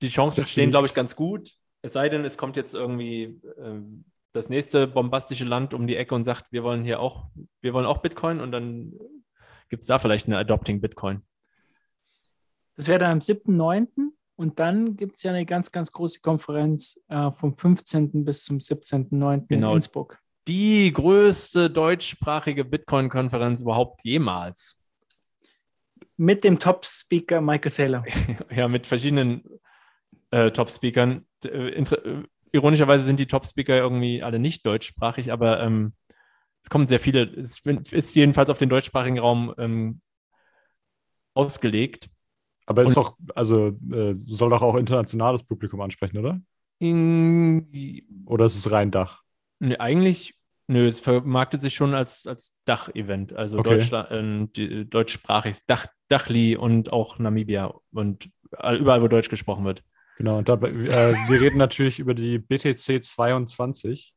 S1: die Chancen stehen, glaube ich, ganz gut. Es sei denn, es kommt jetzt irgendwie ähm, das nächste bombastische Land um die Ecke und sagt, wir wollen hier auch, wir wollen auch Bitcoin und dann gibt es da vielleicht eine Adopting Bitcoin.
S2: Das wäre dann am 7.9. Und dann gibt es ja eine ganz, ganz große Konferenz äh, vom 15. bis zum 17.9. Genau. in Innsbruck.
S1: Die größte deutschsprachige Bitcoin-Konferenz überhaupt jemals.
S2: Mit dem Top-Speaker Michael Saylor.
S1: ja, mit verschiedenen äh, Top-Speakern. Äh, äh, ironischerweise sind die Top-Speaker irgendwie alle nicht deutschsprachig, aber ähm, es kommen sehr viele. Es ist jedenfalls auf den deutschsprachigen Raum ähm, ausgelegt.
S3: Aber ist doch, also äh, soll doch auch internationales Publikum ansprechen, oder?
S1: In,
S3: oder ist es rein Dach?
S1: Nee, eigentlich, nö, es vermarktet sich schon als, als Dach-Event. Also okay. Deutschland, äh, deutschsprachig, Dach, Dachli und auch Namibia und überall, wo Deutsch gesprochen wird.
S3: Genau, und dabei, äh, wir reden natürlich über die BTC 22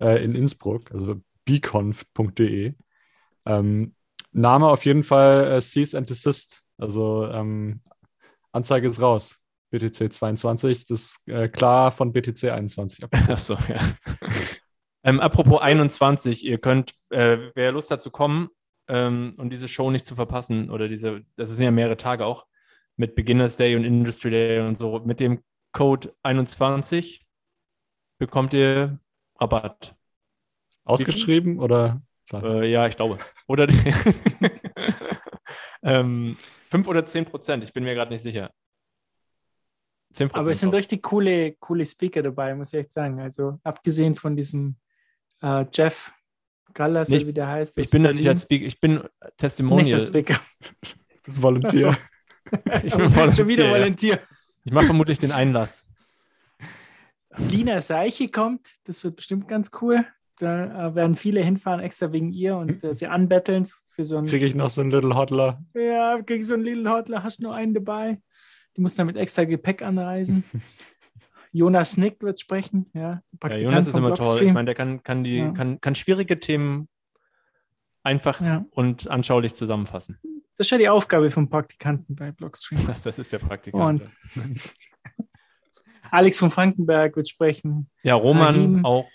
S3: äh, in Innsbruck, also beconf.de. Ähm, Name auf jeden Fall äh, Cease and Desist. Also ähm, Anzeige ist raus. BTC 22, das ist äh, klar von BTC 21.
S1: Achso, ja. ähm, apropos 21, ihr könnt, äh, wer Lust hat zu kommen ähm, und diese Show nicht zu verpassen, oder diese, das sind ja mehrere Tage auch, mit Beginners Day und Industry Day und so, mit dem Code 21 bekommt ihr Rabatt.
S3: Ausgeschrieben oder?
S1: Äh, ja, ich glaube. Oder ähm, 5 oder 10 Prozent, ich bin mir gerade nicht sicher.
S2: 10 Aber es sind richtig coole, coole Speaker dabei, muss ich echt sagen. Also abgesehen von diesem äh, Jeff Gallas,
S1: nee,
S2: wie der heißt.
S1: Ich bin da nicht als Speaker, ich bin Testimonial. Nicht als Speaker.
S3: Das ist Volunteer.
S2: ich bin Volunteer. Schon wieder Volunteer.
S1: Ich mache vermutlich den Einlass.
S2: Lina Seiche kommt, das wird bestimmt ganz cool. Da äh, werden viele hinfahren, extra wegen ihr und äh, sie anbetteln für so einen.
S3: Kriege ich noch so einen Little Hodler?
S2: Ja, kriege ich so einen Little Hodler, hast du nur einen dabei. Die muss dann mit extra Gepäck anreisen. Jonas Nick wird sprechen. Ja,
S1: ja Jonas ist immer toll. Ich meine, der kann, kann, die, ja. kann, kann schwierige Themen einfach ja. und anschaulich zusammenfassen.
S2: Das ist ja die Aufgabe vom Praktikanten bei Blockstream.
S1: Das ist der Praktikant. Und
S2: Alex von Frankenberg wird sprechen.
S1: Ja, Roman Rahim. auch.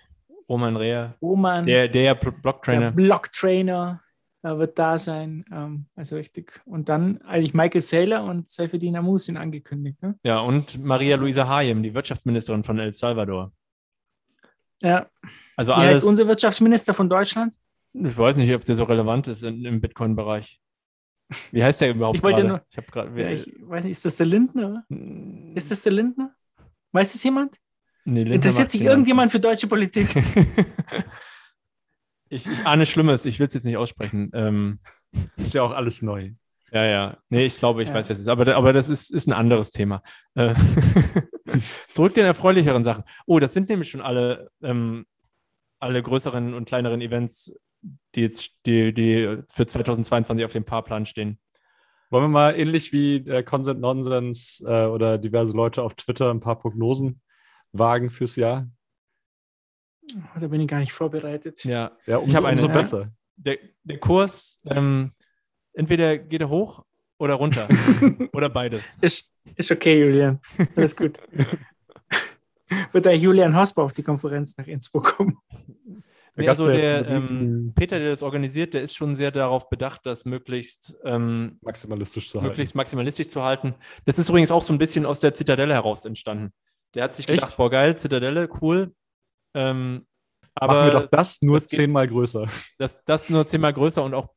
S1: Roman Reher.
S2: Roman.
S1: Der, der Blocktrainer. Der
S2: Blocktrainer wird da sein. Ähm, also richtig. Und dann eigentlich Michael Saylor und Seyfedin Amus sind angekündigt. Ne?
S1: Ja, und Maria Luisa Hayem, die Wirtschaftsministerin von El Salvador.
S2: Ja. Also alles, Wie heißt unser Wirtschaftsminister von Deutschland?
S1: Ich weiß nicht, ob der so relevant ist in, im Bitcoin-Bereich. Wie heißt der überhaupt?
S2: Ich wollte nur. Ich, grad, ja, ich weiß nicht, ist das der Lindner? Hm. Ist das der Lindner? Weiß das jemand? Nee, Interessiert sich irgendjemand für deutsche Politik?
S1: ich, ich ahne Schlimmes, ich will es jetzt nicht aussprechen. Ähm,
S3: ist ja auch alles neu.
S1: Ja, ja. Nee, ich glaube, ich ja. weiß, was es ist. Aber, aber das ist, ist ein anderes Thema. Äh, zurück den erfreulicheren Sachen. Oh, das sind nämlich schon alle, ähm, alle größeren und kleineren Events, die jetzt die, die für 2022 auf dem Fahrplan stehen.
S3: Wollen wir mal ähnlich wie äh, Consent Nonsense äh, oder diverse Leute auf Twitter ein paar Prognosen wagen fürs Jahr?
S2: Da bin ich gar nicht vorbereitet.
S1: Ja, ja umso, ich habe umso besser. Der, der Kurs, ähm, entweder geht er hoch oder runter. oder beides.
S2: Ist, ist okay, Julian. Alles gut. Wird der Julian Hosper auf die Konferenz nach Innsbruck kommen?
S1: Nee, also der ähm, Peter, der das organisiert, der ist schon sehr darauf bedacht, das möglichst ähm,
S3: maximalistisch zu
S1: möglichst halten. maximalistisch zu halten. Das ist übrigens auch so ein bisschen aus der Zitadelle heraus entstanden. Der hat sich Echt? gedacht, boah, geil, Zitadelle, cool. Ähm, aber
S3: Machen wir doch das nur das zehnmal größer.
S1: Das, das nur zehnmal größer und auch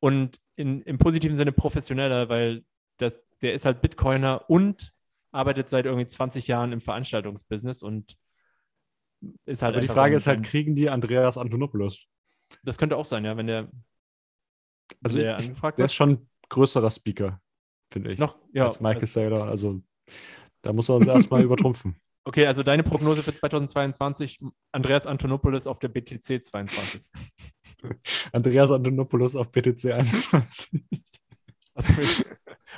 S1: und in, im positiven Sinne professioneller, weil das, der ist halt Bitcoiner und arbeitet seit irgendwie 20 Jahren im Veranstaltungsbusiness und ist halt.
S3: Aber die Frage ist halt, kriegen die Andreas Antonopoulos?
S1: Das könnte auch sein, ja, wenn der,
S3: also der ich, angefragt Der ist schon größerer Speaker, finde ich.
S1: Noch, ja.
S3: Als Michael also, Saylor. Also da muss man uns erstmal übertrumpfen.
S1: Okay, also deine Prognose für 2022, Andreas Antonopoulos auf der BTC 22.
S3: Andreas Antonopoulos auf BTC 21.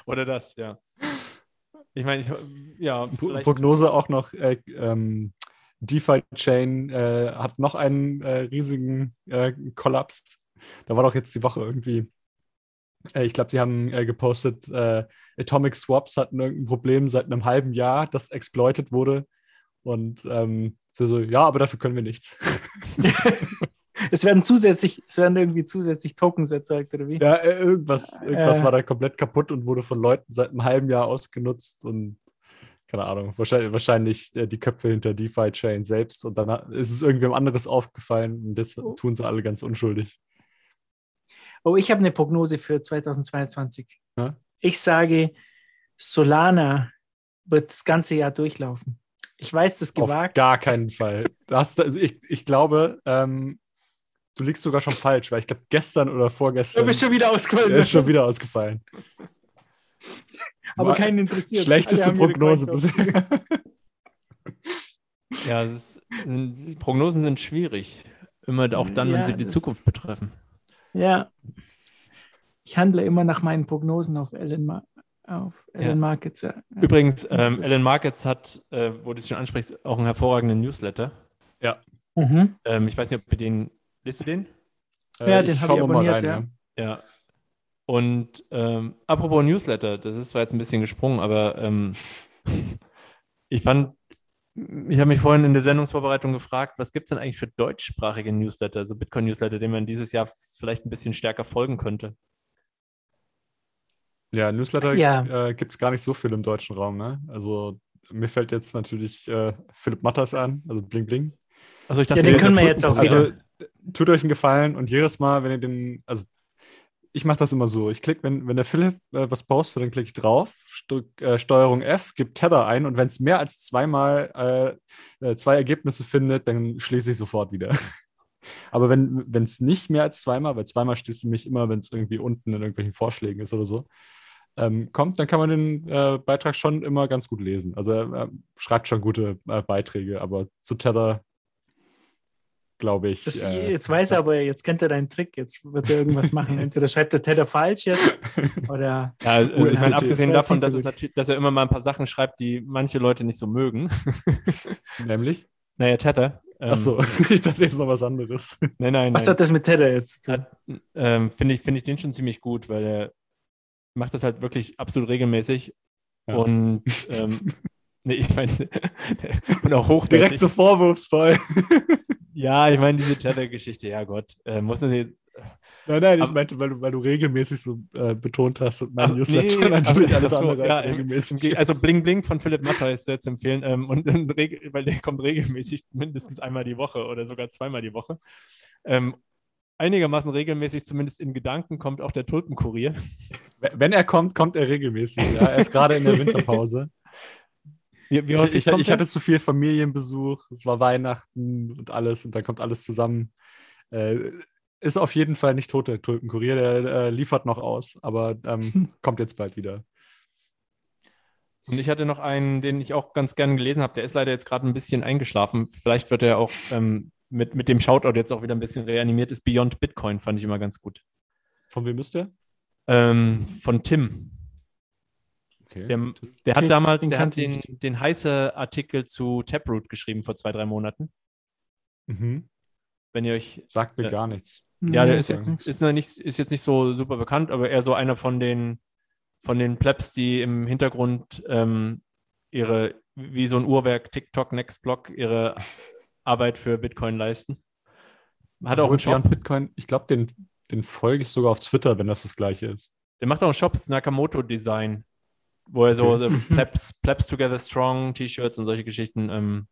S1: Oder das, ja. Ich meine, ja.
S3: Prognose auch noch, äh, ähm, DeFi-Chain äh, hat noch einen äh, riesigen äh, Kollaps. Da war doch jetzt die Woche irgendwie, äh, ich glaube, die haben äh, gepostet, äh, Atomic Swaps hatten irgendein Problem seit einem halben Jahr, das exploited wurde. Und ähm, so, ja, aber dafür können wir nichts.
S2: es werden zusätzlich, es werden irgendwie zusätzlich Tokens erzeugt, oder wie?
S3: Ja, irgendwas, irgendwas war da komplett kaputt und wurde von Leuten seit einem halben Jahr ausgenutzt und keine Ahnung, wahrscheinlich, wahrscheinlich äh, die Köpfe hinter DeFi-Chain selbst und dann ist es irgendwem anderes aufgefallen und das oh. tun sie alle ganz unschuldig.
S2: Oh, ich habe eine Prognose für 2022. Ja? Ich sage, Solana wird das ganze Jahr durchlaufen. Ich weiß, das gewagt.
S3: Auf gar keinen Fall. Das, also ich, ich glaube, ähm, du liegst sogar schon falsch, weil ich glaube, gestern oder vorgestern.
S2: Du bist schon wieder ausgefallen.
S3: ist schon wieder ausgefallen
S2: aber keinen interessiert.
S3: Schlechteste Prognose bisher.
S1: ja, ist, Prognosen sind schwierig. Immer auch dann, ja, wenn sie die Zukunft betreffen.
S2: Ja. Ich handle immer nach meinen Prognosen auf Elon, auf Alan ja. Markets. Ja.
S1: Übrigens, ähm, Alan Markets hat, äh, wo du es schon ansprichst, auch einen hervorragenden Newsletter.
S3: Ja.
S1: Mhm. Ähm, ich weiß nicht, ob wir den, liest du den?
S2: Ja, äh, den habe ich abonniert, rein, ja.
S1: ja. Und ähm, apropos Newsletter, das ist zwar jetzt ein bisschen gesprungen, aber ähm, ich fand, ich habe mich vorhin in der Sendungsvorbereitung gefragt, was gibt es denn eigentlich für deutschsprachige Newsletter, so Bitcoin-Newsletter, denen man dieses Jahr vielleicht ein bisschen stärker folgen könnte?
S3: Ja, Newsletter ja. äh, gibt es gar nicht so viel im deutschen Raum. Ne? Also mir fällt jetzt natürlich äh, Philipp Matters an, also Bling Bling.
S2: Also ich dachte, ja, den können wir jetzt auch
S3: Also wieder. tut euch einen Gefallen und jedes Mal, wenn ihr den, also ich mache das immer so. Ich klicke, wenn, wenn der Philipp äh, was postet, dann klicke ich drauf, drück, äh, Steuerung F, gebe Tether ein und wenn es mehr als zweimal äh, äh, zwei Ergebnisse findet, dann schließe ich sofort wieder. Aber wenn es nicht mehr als zweimal, weil zweimal schließt mich immer, wenn es irgendwie unten in irgendwelchen Vorschlägen ist oder so, ähm, kommt, dann kann man den äh, Beitrag schon immer ganz gut lesen. Also er schreibt schon gute äh, Beiträge, aber zu Tether glaube ich.
S2: Das, äh, jetzt weiß er aber, jetzt kennt er deinen Trick, jetzt wird er irgendwas machen. Entweder schreibt der Tether falsch jetzt oder.
S1: Ja, also ich meine, abgesehen davon, dass, so dass, er immer mal ein paar Sachen schreibt, die manche Leute nicht so mögen.
S3: Nämlich?
S1: Naja, Tether.
S3: Ähm, Achso, ich dachte jetzt noch was anderes.
S1: Nein, nein.
S2: Was nein. hat das mit Tether jetzt zu
S1: tun? Ähm, Finde ich, find ich den schon ziemlich gut, weil er macht das halt wirklich absolut regelmäßig. Ja. Und ähm, nee, ich meine, und auch hochwertig.
S3: Direkt so vorwurfsvoll.
S1: ja, ich meine, diese Tether-Geschichte, ja Gott, äh, muss man jetzt.
S3: Nein, nein, ich meinte, weil du, weil du regelmäßig so äh, betont hast und mein Newsletter nee, natürlich alles so, andere ja,
S1: regelmäßig. also Bling Bling von Philipp Matter ist sehr zu empfehlen ähm, und, weil der kommt regelmäßig mindestens einmal die Woche oder sogar zweimal die Woche. Ähm, einigermaßen regelmäßig, zumindest in Gedanken, kommt auch der Tulpenkurier.
S3: Wenn er kommt, kommt er regelmäßig. Ja. Er ist gerade in der Winterpause. Wie, wie ich, ich, ich hatte zu viel Familienbesuch, es war Weihnachten und alles und dann kommt alles zusammen. Äh, ist auf jeden Fall nicht tot, der Tulpenkurier, der äh, liefert noch aus, aber ähm, kommt jetzt bald wieder.
S1: Und ich hatte noch einen, den ich auch ganz gerne gelesen habe, der ist leider jetzt gerade ein bisschen eingeschlafen. Vielleicht wird er auch ähm, mit, mit dem Shoutout jetzt auch wieder ein bisschen reanimiert, ist Beyond Bitcoin, fand ich immer ganz gut.
S3: Von wem ist der?
S1: Ähm, von Tim. Okay. Der, der hat damals den, der hat den, den heiße Artikel zu Taproot geschrieben vor zwei, drei Monaten.
S3: Mhm.
S1: Wenn ihr euch.
S3: Sagt mir äh, gar nichts.
S1: Ja, der ist jetzt, ist, noch nicht, ist jetzt nicht so super bekannt, aber eher so einer von den, von den Plebs, die im Hintergrund ähm, ihre, wie so ein Uhrwerk, TikTok, Nextblock, ihre Arbeit für Bitcoin leisten.
S3: Hat auch einen Shop. Bitcoin, ich glaube, den, den folge ich sogar auf Twitter, wenn das das gleiche ist.
S1: Der macht auch einen Shop, das Nakamoto Design wo er so okay. Plebs, Plebs Together Strong T-Shirts und solche Geschichten ähm,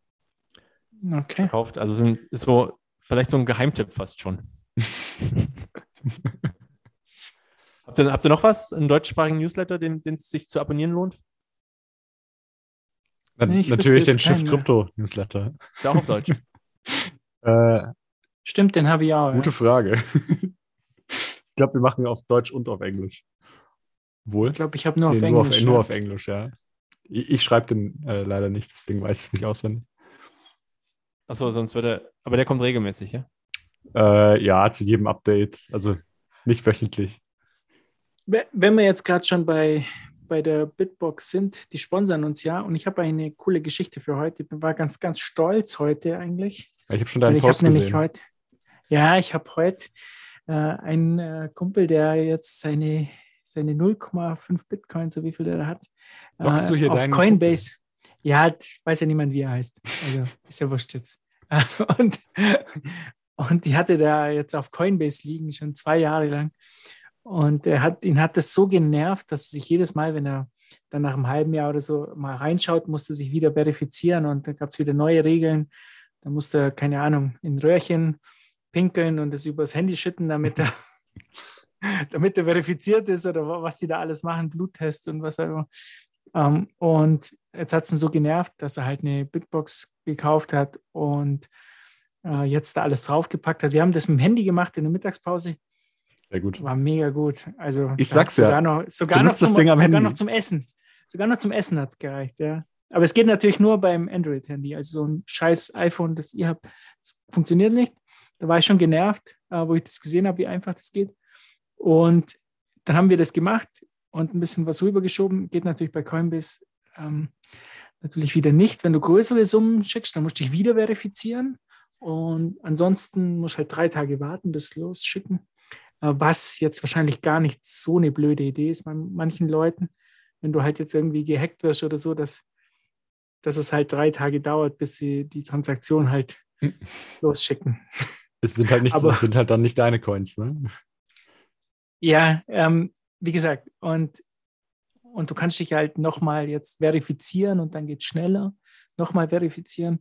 S1: okay. verkauft. Also sind, ist so vielleicht so ein Geheimtipp fast schon. habt, ihr, habt ihr noch was, einen deutschsprachigen Newsletter, den es sich zu abonnieren lohnt?
S3: Na, natürlich den Schiff Krypto Newsletter.
S1: Ist auch auf Deutsch.
S3: äh,
S2: Stimmt, den habe ich auch.
S3: Gute ja. Frage. ich glaube, wir machen auf Deutsch und auf Englisch.
S2: Wohl? Ich glaube, ich habe nur, nee, auf nur, Englisch,
S3: auf, ja. nur auf Englisch. ja. Ich, ich schreibe den äh, leider nicht, deswegen weiß ich es nicht auswendig.
S1: Achso, sonst würde er. Aber der kommt regelmäßig, ja?
S3: Äh, ja, zu jedem Update. Also nicht wöchentlich.
S2: Wenn wir jetzt gerade schon bei, bei der Bitbox sind, die sponsern uns ja. Und ich habe eine coole Geschichte für heute. Ich war ganz, ganz stolz heute eigentlich.
S3: Ich habe schon deinen Post
S2: gesehen. Heute, ja, ich habe heute äh, einen äh, Kumpel, der jetzt seine seine 0,5 Bitcoin, so wie viel der da hat,
S3: Dockst du hier
S2: auf Coinbase. Kumpel? Ja, weiß ja niemand, wie er heißt. Also ist ja wurscht jetzt. Und, und die hatte da jetzt auf Coinbase liegen, schon zwei Jahre lang. Und er hat, ihn hat das so genervt, dass er sich jedes Mal, wenn er dann nach einem halben Jahr oder so mal reinschaut, musste sich wieder verifizieren und dann gab es wieder neue Regeln. Da musste er, keine Ahnung, in Röhrchen pinkeln und das übers Handy schütten, damit er damit er verifiziert ist oder was die da alles machen, Bluttest und was auch immer. Ähm, und jetzt hat es ihn so genervt, dass er halt eine Bitbox gekauft hat und äh, jetzt da alles draufgepackt hat. Wir haben das mit dem Handy gemacht in der Mittagspause.
S3: Sehr gut.
S2: War mega gut. Also
S3: ich sag's ja.
S2: Sogar noch, sogar noch, zum, sogar noch zum Essen. Sogar noch zum Essen hat es gereicht, ja. Aber es geht natürlich nur beim Android-Handy. Also so ein scheiß iPhone, das ihr habt, das funktioniert nicht. Da war ich schon genervt, äh, wo ich das gesehen habe, wie einfach das geht. Und dann haben wir das gemacht und ein bisschen was rübergeschoben. Geht natürlich bei Coinbase ähm, natürlich wieder nicht. Wenn du größere Summen schickst, dann musst du dich wieder verifizieren. Und ansonsten musst du halt drei Tage warten, bis losschicken. Äh, was jetzt wahrscheinlich gar nicht so eine blöde Idee ist bei manchen Leuten, wenn du halt jetzt irgendwie gehackt wirst oder so, dass, dass es halt drei Tage dauert, bis sie die Transaktion halt hm. losschicken.
S3: Es sind halt nicht, Aber, sind halt dann nicht deine Coins, ne?
S2: Ja, ähm, wie gesagt, und, und du kannst dich halt nochmal jetzt verifizieren und dann geht es schneller, nochmal verifizieren.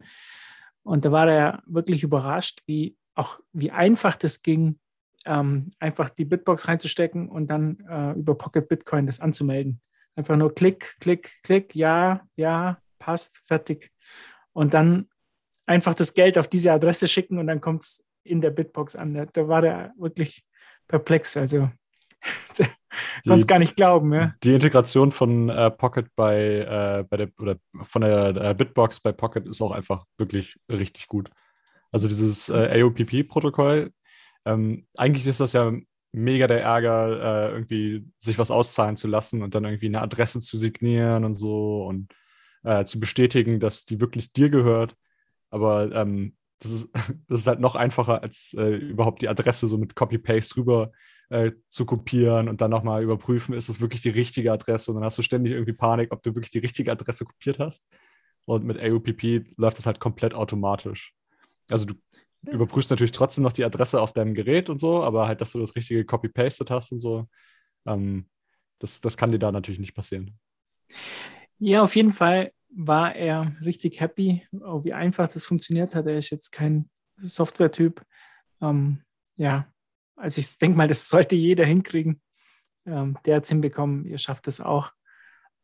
S2: Und da war er wirklich überrascht, wie auch wie einfach das ging, ähm, einfach die Bitbox reinzustecken und dann äh, über Pocket Bitcoin das anzumelden. Einfach nur Klick, Klick, Klick, ja, ja, passt, fertig. Und dann einfach das Geld auf diese Adresse schicken und dann kommt es in der Bitbox an. Da, war der wirklich perplex. Also konnte es gar nicht glauben. Ja.
S3: Die Integration von äh, Pocket bei, äh, bei der oder von der äh, Bitbox bei Pocket ist auch einfach wirklich richtig gut. Also dieses äh, AOPP-Protokoll, ähm, eigentlich ist das ja mega der Ärger, äh, irgendwie sich was auszahlen zu lassen und dann irgendwie eine Adresse zu signieren und so und äh, zu bestätigen, dass die wirklich dir gehört. Aber ähm, das, ist, das ist halt noch einfacher, als überhaupt die Adresse so mit Copy-Paste rüber äh, zu kopieren und dann nochmal überprüfen, ist es wirklich die richtige Adresse. Und dann hast du ständig irgendwie Panik, ob du wirklich die richtige Adresse kopiert hast. Und mit AOPP läuft das halt komplett automatisch. Also du. Überprüfst natürlich trotzdem noch die Adresse auf deinem Gerät und so, aber halt, dass du das richtige Copy-Pasted hast und so, ähm, das, das kann dir da natürlich nicht passieren.
S2: Ja, auf jeden Fall war er richtig happy, wie einfach das funktioniert hat. Er ist jetzt kein Software-Typ. Ähm, ja, also ich denke mal, das sollte jeder hinkriegen. Ähm, der hat es hinbekommen, ihr schafft es auch.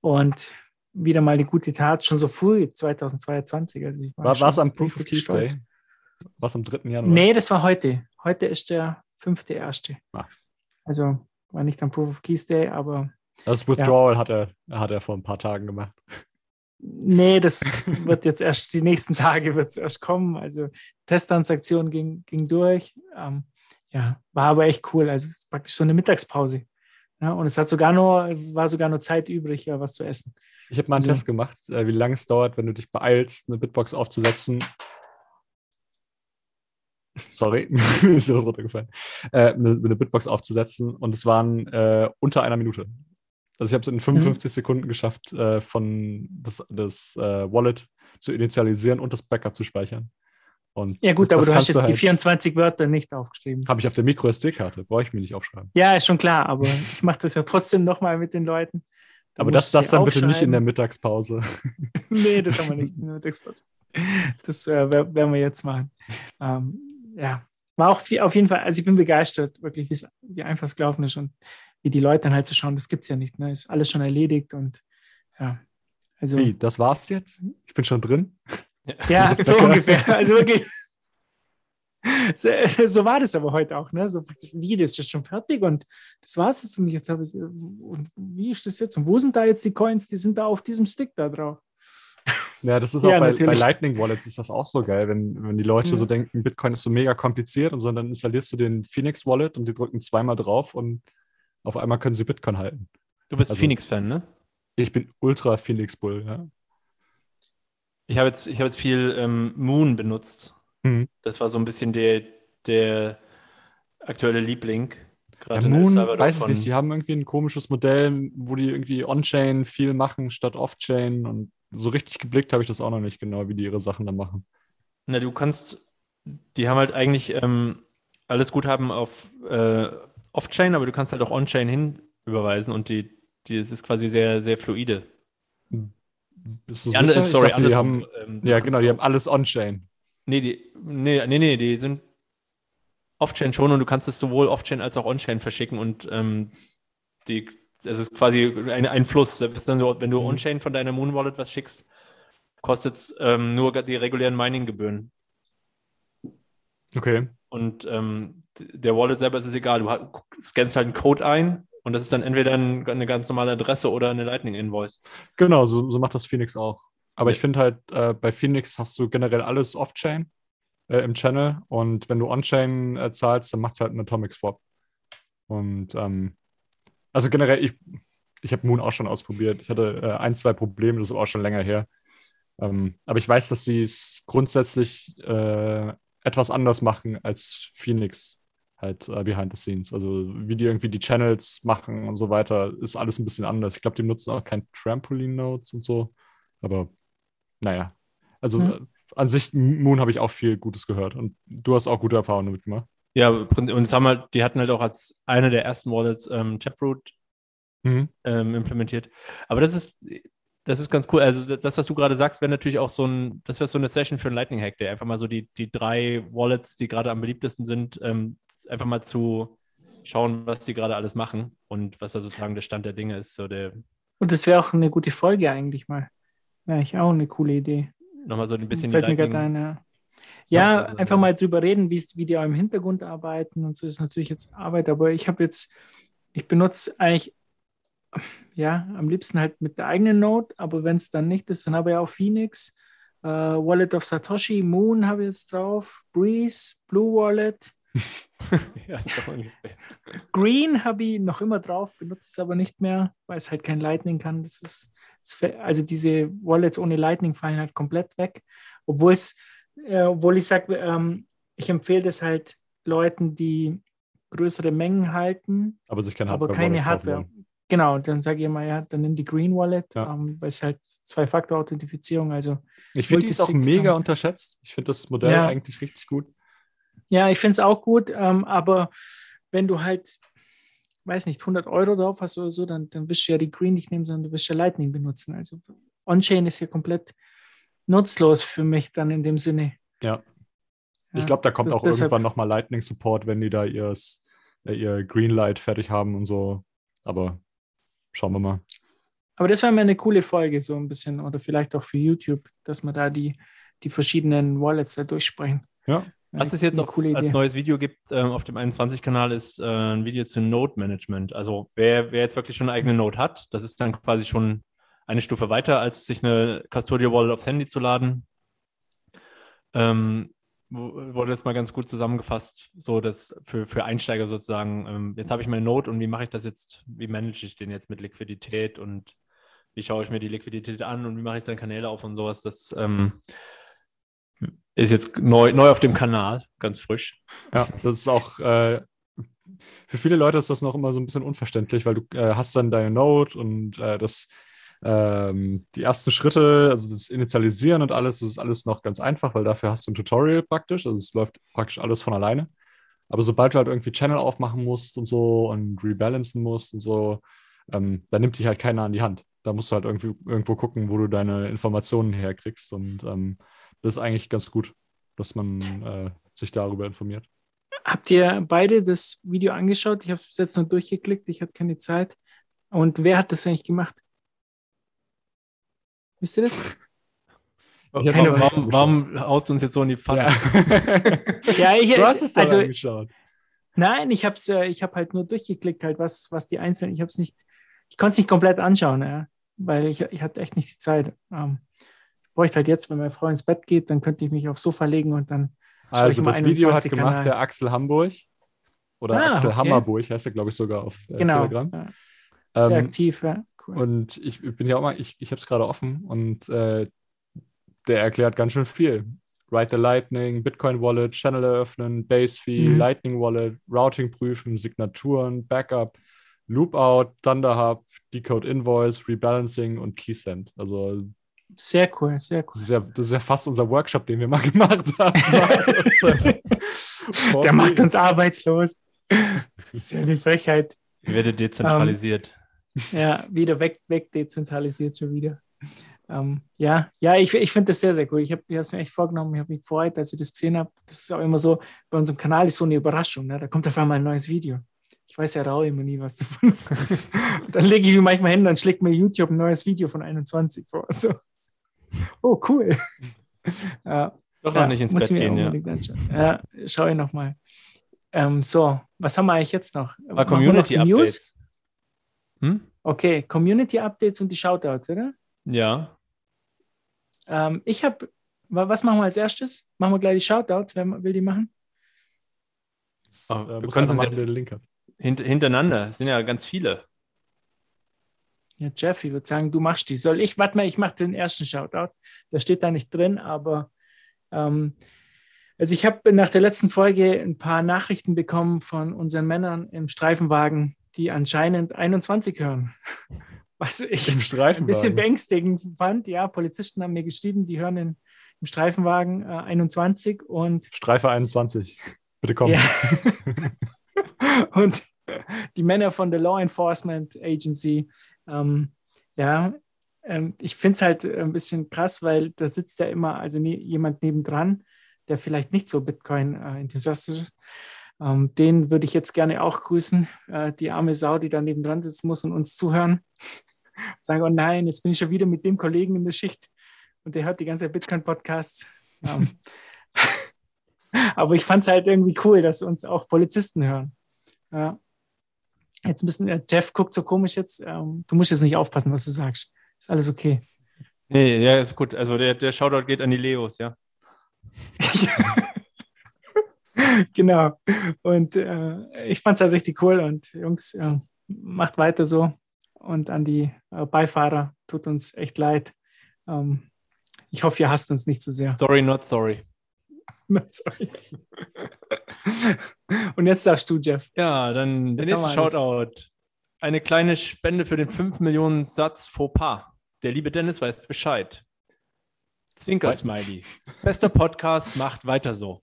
S2: Und wieder mal eine gute Tat, schon so früh, 2022. Also
S3: war war es am Proof of Keys Day? War es am 3. Januar?
S2: Nee, das war heute. Heute ist der 5.1. Ah. Also war nicht am Proof of Keys Day, aber.
S3: Das Withdrawal ja. hat, er, hat er vor ein paar Tagen gemacht.
S2: Nee, das wird jetzt erst, die nächsten Tage wird es erst kommen. Also Testtransaktion ging, ging durch. Ähm, ja, war aber echt cool. Also praktisch so eine Mittagspause. Ja, und es hat sogar nur, war sogar nur Zeit übrig, ja, was zu essen.
S3: Ich habe mal einen also, Test gemacht, äh, wie lange es dauert, wenn du dich beeilst, eine Bitbox aufzusetzen. Sorry, ist was runtergefallen. Äh, eine, eine, Bitbox aufzusetzen und es waren äh, unter einer Minute. Also ich habe es in 55 mhm. Sekunden geschafft, äh, von das, das äh, Wallet zu initialisieren und das Backup zu speichern.
S2: Und ja gut, das, aber das du hast jetzt halt, die 24 Wörter nicht aufgeschrieben.
S3: Habe ich auf der Micro-SD-Karte, brauche ich mir nicht aufschreiben.
S2: Ja, ist schon klar, aber ich mache das ja trotzdem nochmal mit den Leuten.
S3: Da aber das, das dann bitte nicht in der Mittagspause.
S2: nee, das haben wir nicht in der Mittagspause. Das äh, werden wir jetzt machen. Ähm, ja, war auch viel, auf jeden Fall, also ich bin begeistert, wirklich, wie einfach es gelaufen ist und wie die Leute dann halt zu so schauen, das gibt es ja nicht. Ne? Ist alles schon erledigt und ja.
S3: Also, wie, das war's jetzt? Ich bin schon drin?
S2: Ja, so ungefähr. Also wirklich. So, so, war das aber heute auch, ne? So praktisch, wie, das ist schon fertig und das war es jetzt und jetzt habe ich, und wie ist das jetzt? Und wo sind da jetzt die Coins? Die sind da auf diesem Stick da drauf.
S3: Ja, das ist auch ja, bei, bei, Lightning Wallets ist das auch so geil, wenn, wenn die Leute mhm. so denken, Bitcoin ist so mega kompliziert und so, dann installierst du den Phoenix Wallet und die drücken zweimal drauf und auf einmal können sie Bitcoin halten.
S1: Du bist also, Phoenix-Fan, ne?
S3: Ich bin ultra Phoenix Bull, ja.
S1: Ich habe jetzt, hab jetzt viel ähm, Moon benutzt. Mhm. Das war so ein bisschen der, der aktuelle Liebling.
S3: Gerade ja, Moon, weiß ich nicht, die haben irgendwie ein komisches Modell, wo die irgendwie On-Chain viel machen statt Off-Chain und so richtig geblickt habe ich das auch noch nicht genau, wie die ihre Sachen da machen.
S1: Na, du kannst, die haben halt eigentlich ähm, alles Guthaben auf äh, Off-Chain, aber du kannst halt auch On-Chain hin überweisen und die, die, es ist quasi sehr, sehr fluide.
S3: Bist du sicher? Andere, sorry, dachte, die haben, ähm, ja, genau, die haben alles on-chain.
S1: Nee, die, nee, nee, nee, die sind off-chain schon und du kannst es sowohl off-chain als auch on-chain verschicken und ähm, die, das ist quasi ein, ein Fluss. So, wenn du mhm. on-chain von deiner Moon Wallet was schickst, kostet es ähm, nur die regulären Mining-Gebühren.
S3: Okay.
S1: Und ähm, der Wallet selber ist es egal. Du scannst halt einen Code ein und das ist dann entweder ein, eine ganz normale Adresse oder eine Lightning-Invoice.
S3: Genau, so, so, macht das Phoenix auch. Aber ja. ich finde halt, äh, bei Phoenix hast du generell alles off-chain äh, im Channel und wenn du on-chain äh, zahlst, dann macht es halt einen Atomic Swap. Und ähm, also generell, ich, ich habe Moon auch schon ausprobiert. Ich hatte äh, ein, zwei Probleme, das ist auch schon länger her. Ähm, aber ich weiß, dass sie es grundsätzlich äh, etwas anders machen als Phoenix halt äh, behind the scenes. Also wie die irgendwie die Channels machen und so weiter, ist alles ein bisschen anders. Ich glaube, die nutzen auch kein Trampoline-Notes und so. Aber naja. Also mhm. an sich, Moon habe ich auch viel Gutes gehört. Und du hast auch gute Erfahrungen damit gemacht.
S1: Ja, und sag mal, die hatten halt auch als eine der ersten Wallets ähm, Taproot mhm. ähm, implementiert. Aber das ist, das ist ganz cool. Also das, was du gerade sagst, wäre natürlich auch so ein, das wäre so eine Session für einen Lightning Hack, der einfach mal so die, die drei Wallets, die gerade am beliebtesten sind, ähm, einfach mal zu schauen, was die gerade alles machen und was da sozusagen der Stand der Dinge ist. So der
S2: und das wäre auch eine gute Folge eigentlich mal. Wäre ich auch eine coole Idee.
S1: Nochmal so ein bisschen
S2: Fällt mir gerade ein, ja. Ja, also, einfach mal drüber reden, wie die auch im Hintergrund arbeiten und so ist natürlich jetzt Arbeit, aber ich habe jetzt, ich benutze eigentlich ja, am liebsten halt mit der eigenen Note, aber wenn es dann nicht ist, dann habe ich auch Phoenix, äh, Wallet of Satoshi, Moon habe ich jetzt drauf, Breeze, Blue Wallet. ja, Green habe ich noch immer drauf, benutze es aber nicht mehr, weil es halt kein Lightning kann. Das ist, also diese Wallets ohne Lightning fallen halt komplett weg. Obwohl es, äh, obwohl ich sage, ähm, ich empfehle das halt Leuten, die größere Mengen halten,
S3: aber, sich kein
S2: aber keine Hardware. Genau, dann sage ich immer, ja, dann nimm die Green Wallet, ja. ähm, weil es halt Zwei-Faktor-Authentifizierung, also.
S3: Ich finde die ist auch mega unterschätzt. Ich finde das Modell ja. eigentlich richtig gut.
S2: Ja, ich finde es auch gut, ähm, aber wenn du halt, weiß nicht, 100 Euro drauf hast oder so, dann, dann wirst du ja die Green nicht nehmen, sondern du wirst ja Lightning benutzen. Also On-Chain ist ja komplett nutzlos für mich dann in dem Sinne.
S3: Ja. ich glaube, da kommt das, auch irgendwann nochmal Lightning-Support, wenn die da ihrs, äh, ihr Greenlight fertig haben und so. Aber schauen wir mal.
S2: Aber das war mir eine coole Folge, so ein bisschen, oder vielleicht auch für YouTube, dass wir da die, die verschiedenen Wallets da durchsprechen.
S3: Ja.
S1: Was es jetzt auch als neues Video gibt ähm, auf dem 21-Kanal, ist äh, ein Video zu Node-Management. Also wer, wer jetzt wirklich schon eine eigene Node hat, das ist dann quasi schon eine Stufe weiter, als sich eine Custodial Wallet aufs Handy zu laden. Ähm, wurde jetzt mal ganz gut zusammengefasst, so dass für, für Einsteiger sozusagen, ähm, jetzt habe ich meine Note und wie mache ich das jetzt, wie manage ich den jetzt mit Liquidität und wie schaue ich mir die Liquidität an und wie mache ich dann Kanäle auf und sowas, das ähm, ist jetzt neu, neu auf dem Kanal, ganz frisch.
S3: Ja, das ist auch, äh, für viele Leute ist das noch immer so ein bisschen unverständlich, weil du äh, hast dann deine Note und äh, das ähm, die ersten Schritte, also das Initialisieren und alles, das ist alles noch ganz einfach, weil dafür hast du ein Tutorial praktisch. Also es läuft praktisch alles von alleine. Aber sobald du halt irgendwie Channel aufmachen musst und so und rebalancen musst und so, ähm, da nimmt dich halt keiner an die Hand. Da musst du halt irgendwie irgendwo gucken, wo du deine Informationen herkriegst. Und ähm, das ist eigentlich ganz gut, dass man äh, sich darüber informiert.
S2: Habt ihr beide das Video angeschaut? Ich habe es jetzt nur durchgeklickt, ich hatte keine Zeit. Und wer hat das eigentlich gemacht? Wisst ihr das?
S1: Okay, Keine, warum, warum haust du uns jetzt so in die Pfanne?
S2: Ja, ja ich, du hast es also, angeschaut. Nein, ich habe äh, ich hab halt nur durchgeklickt, halt, was, was die einzelnen, ich habe es nicht, ich konnte es nicht komplett anschauen, ja, weil ich, ich hatte echt nicht die Zeit. Ähm, ich bräuchte halt jetzt, wenn meine Frau ins Bett geht, dann könnte ich mich aufs Sofa legen und dann.
S3: Also das Video hat gemacht Kanal. der Axel Hamburg oder ah, Axel okay. Hammerburg, heißt er, glaube ich, sogar auf äh,
S2: genau,
S3: Telegram.
S2: Ja. Sehr ähm, aktiv, ja.
S3: Cool. Und ich bin ja auch mal, ich, ich habe es gerade offen und äh, der erklärt ganz schön viel. Write the Lightning, Bitcoin Wallet, Channel eröffnen, Base Fee, mhm. Lightning Wallet, Routing prüfen, Signaturen, Backup, Loopout, Thunderhub, Decode Invoice, Rebalancing und Keysend. Also
S2: sehr cool, sehr cool.
S3: Das ist, ja, das ist ja fast unser Workshop, den wir mal gemacht haben.
S2: Der macht uns arbeitslos. Das ist ja die Frechheit.
S1: Ihr werdet dezentralisiert.
S2: Ja, wieder weg, weg dezentralisiert schon wieder. Ähm, ja, ja, ich, ich finde das sehr, sehr cool. Ich habe es mir echt vorgenommen, ich habe mich gefreut, als ich das gesehen habe. Das ist auch immer so, bei unserem Kanal ist so eine Überraschung. Ne? Da kommt auf einmal ein neues Video. Ich weiß ja rau immer nie was davon. dann lege ich mich manchmal hin, dann schlägt mir YouTube ein neues Video von 21 vor. So. Oh, cool.
S1: Ja, Doch noch ja, nicht ins Bett gehen, ja.
S2: Ja, schau ich nochmal. Ähm, so, was haben wir eigentlich jetzt noch?
S1: War Community Updates. News?
S2: Hm? Okay, Community Updates und die Shoutouts, oder?
S1: Ja.
S2: Ähm, ich habe, was machen wir als erstes? Machen wir gleich die Shoutouts. Wer will die machen?
S1: Oh, wir können ja Link hint hintereinander. Es sind ja ganz viele.
S2: Ja, Jeff, ich würde sagen, du machst die. Soll ich? Warte mal, ich mache den ersten Shoutout. Der steht da nicht drin, aber ähm, also ich habe nach der letzten Folge ein paar Nachrichten bekommen von unseren Männern im Streifenwagen, die anscheinend 21 hören. Was ich ein bisschen beängstigend fand. Ja, Polizisten haben mir geschrieben, die hören in, im Streifenwagen äh, 21 und.
S3: Streife 21. Bitte komm. Ja.
S2: und die Männer von der Law Enforcement Agency, ähm, ja, ähm, ich finde es halt ein bisschen krass, weil da sitzt ja immer also nie, jemand nebendran, der vielleicht nicht so Bitcoin-enthusiastisch ist. Ähm, den würde ich jetzt gerne auch grüßen. Äh, die arme Sau, die da nebendran sitzen muss und uns zuhören. Sagen, oh nein, jetzt bin ich schon wieder mit dem Kollegen in der Schicht und der hört die ganze Bitcoin-Podcasts. Ähm, aber ich fand es halt irgendwie cool, dass uns auch Polizisten hören. Ja. Jetzt müssen, äh, Jeff guckt so komisch jetzt. Ähm, du musst jetzt nicht aufpassen, was du sagst. Ist alles okay.
S1: Nee, ja, ist gut. Also der, der Shoutout geht an die Leos, ja.
S2: genau. Und äh, ich fand es halt richtig cool und Jungs, äh, macht weiter so. Und an die äh, Beifahrer, tut uns echt leid. Ähm, ich hoffe, ihr hasst uns nicht zu so sehr.
S1: Sorry, not sorry. not sorry.
S2: und jetzt darfst du, Jeff.
S1: Ja, dann der nächste Shoutout. Eine kleine Spende für den 5 Millionen Satz Fauxpas. Der liebe Dennis weiß Bescheid. Zwinker-Smiley. Bester Podcast, macht weiter so.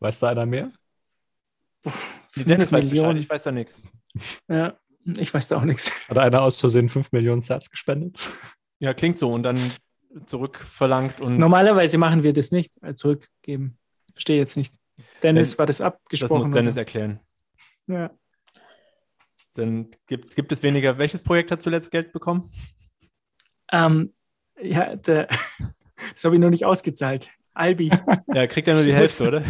S3: Weiß da einer mehr?
S1: Die Dennis weiß Bescheid, ich weiß da nichts.
S2: Ja, ich weiß da auch nichts.
S3: Hat einer aus Versehen 5 Millionen Satz gespendet?
S1: Ja, klingt so und dann zurückverlangt und.
S2: Normalerweise machen wir das nicht, äh, zurückgeben. Verstehe jetzt nicht. Dennis, war das abgesprochen?
S1: Das muss Dennis oder? erklären.
S2: Ja.
S1: Dann gibt, gibt es weniger. Welches Projekt hat zuletzt Geld bekommen?
S2: Ähm, ja, der, das habe ich noch nicht ausgezahlt. Albi.
S1: Ja, kriegt er nur die Hälfte, oder?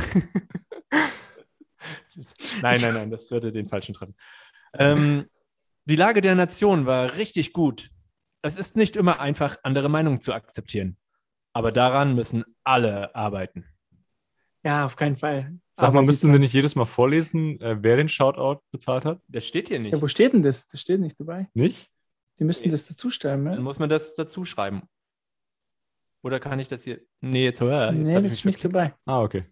S1: nein, nein, nein, das würde den falschen treffen. Ähm, die Lage der Nation war richtig gut. Es ist nicht immer einfach, andere Meinungen zu akzeptieren. Aber daran müssen alle arbeiten.
S2: Ja, auf keinen Fall.
S3: Sag mal, müssten wir nicht jedes Mal vorlesen, äh, wer den Shoutout bezahlt hat?
S1: Das steht hier nicht.
S2: Ja, wo steht denn das? Das steht nicht dabei.
S3: Nicht?
S2: Die müssten nee. das dazu schreiben,
S1: ne? Dann muss man das dazu schreiben. Oder kann ich das hier? Nee, jetzt,
S2: äh, jetzt nee, das ist nicht dabei.
S3: Ah, okay.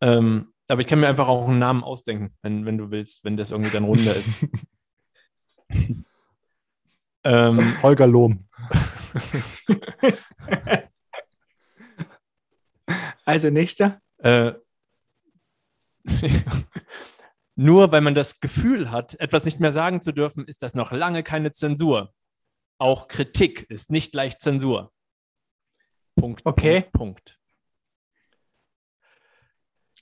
S1: Ähm, aber ich kann mir einfach auch einen Namen ausdenken, wenn, wenn du willst, wenn das irgendwie dann runder ist.
S3: ähm, Holger Lohm.
S2: also nächster.
S1: Äh, nur weil man das Gefühl hat, etwas nicht mehr sagen zu dürfen, ist das noch lange keine Zensur. Auch Kritik ist nicht leicht Zensur. Punkt.
S2: Okay.
S1: Punkt. Punkt.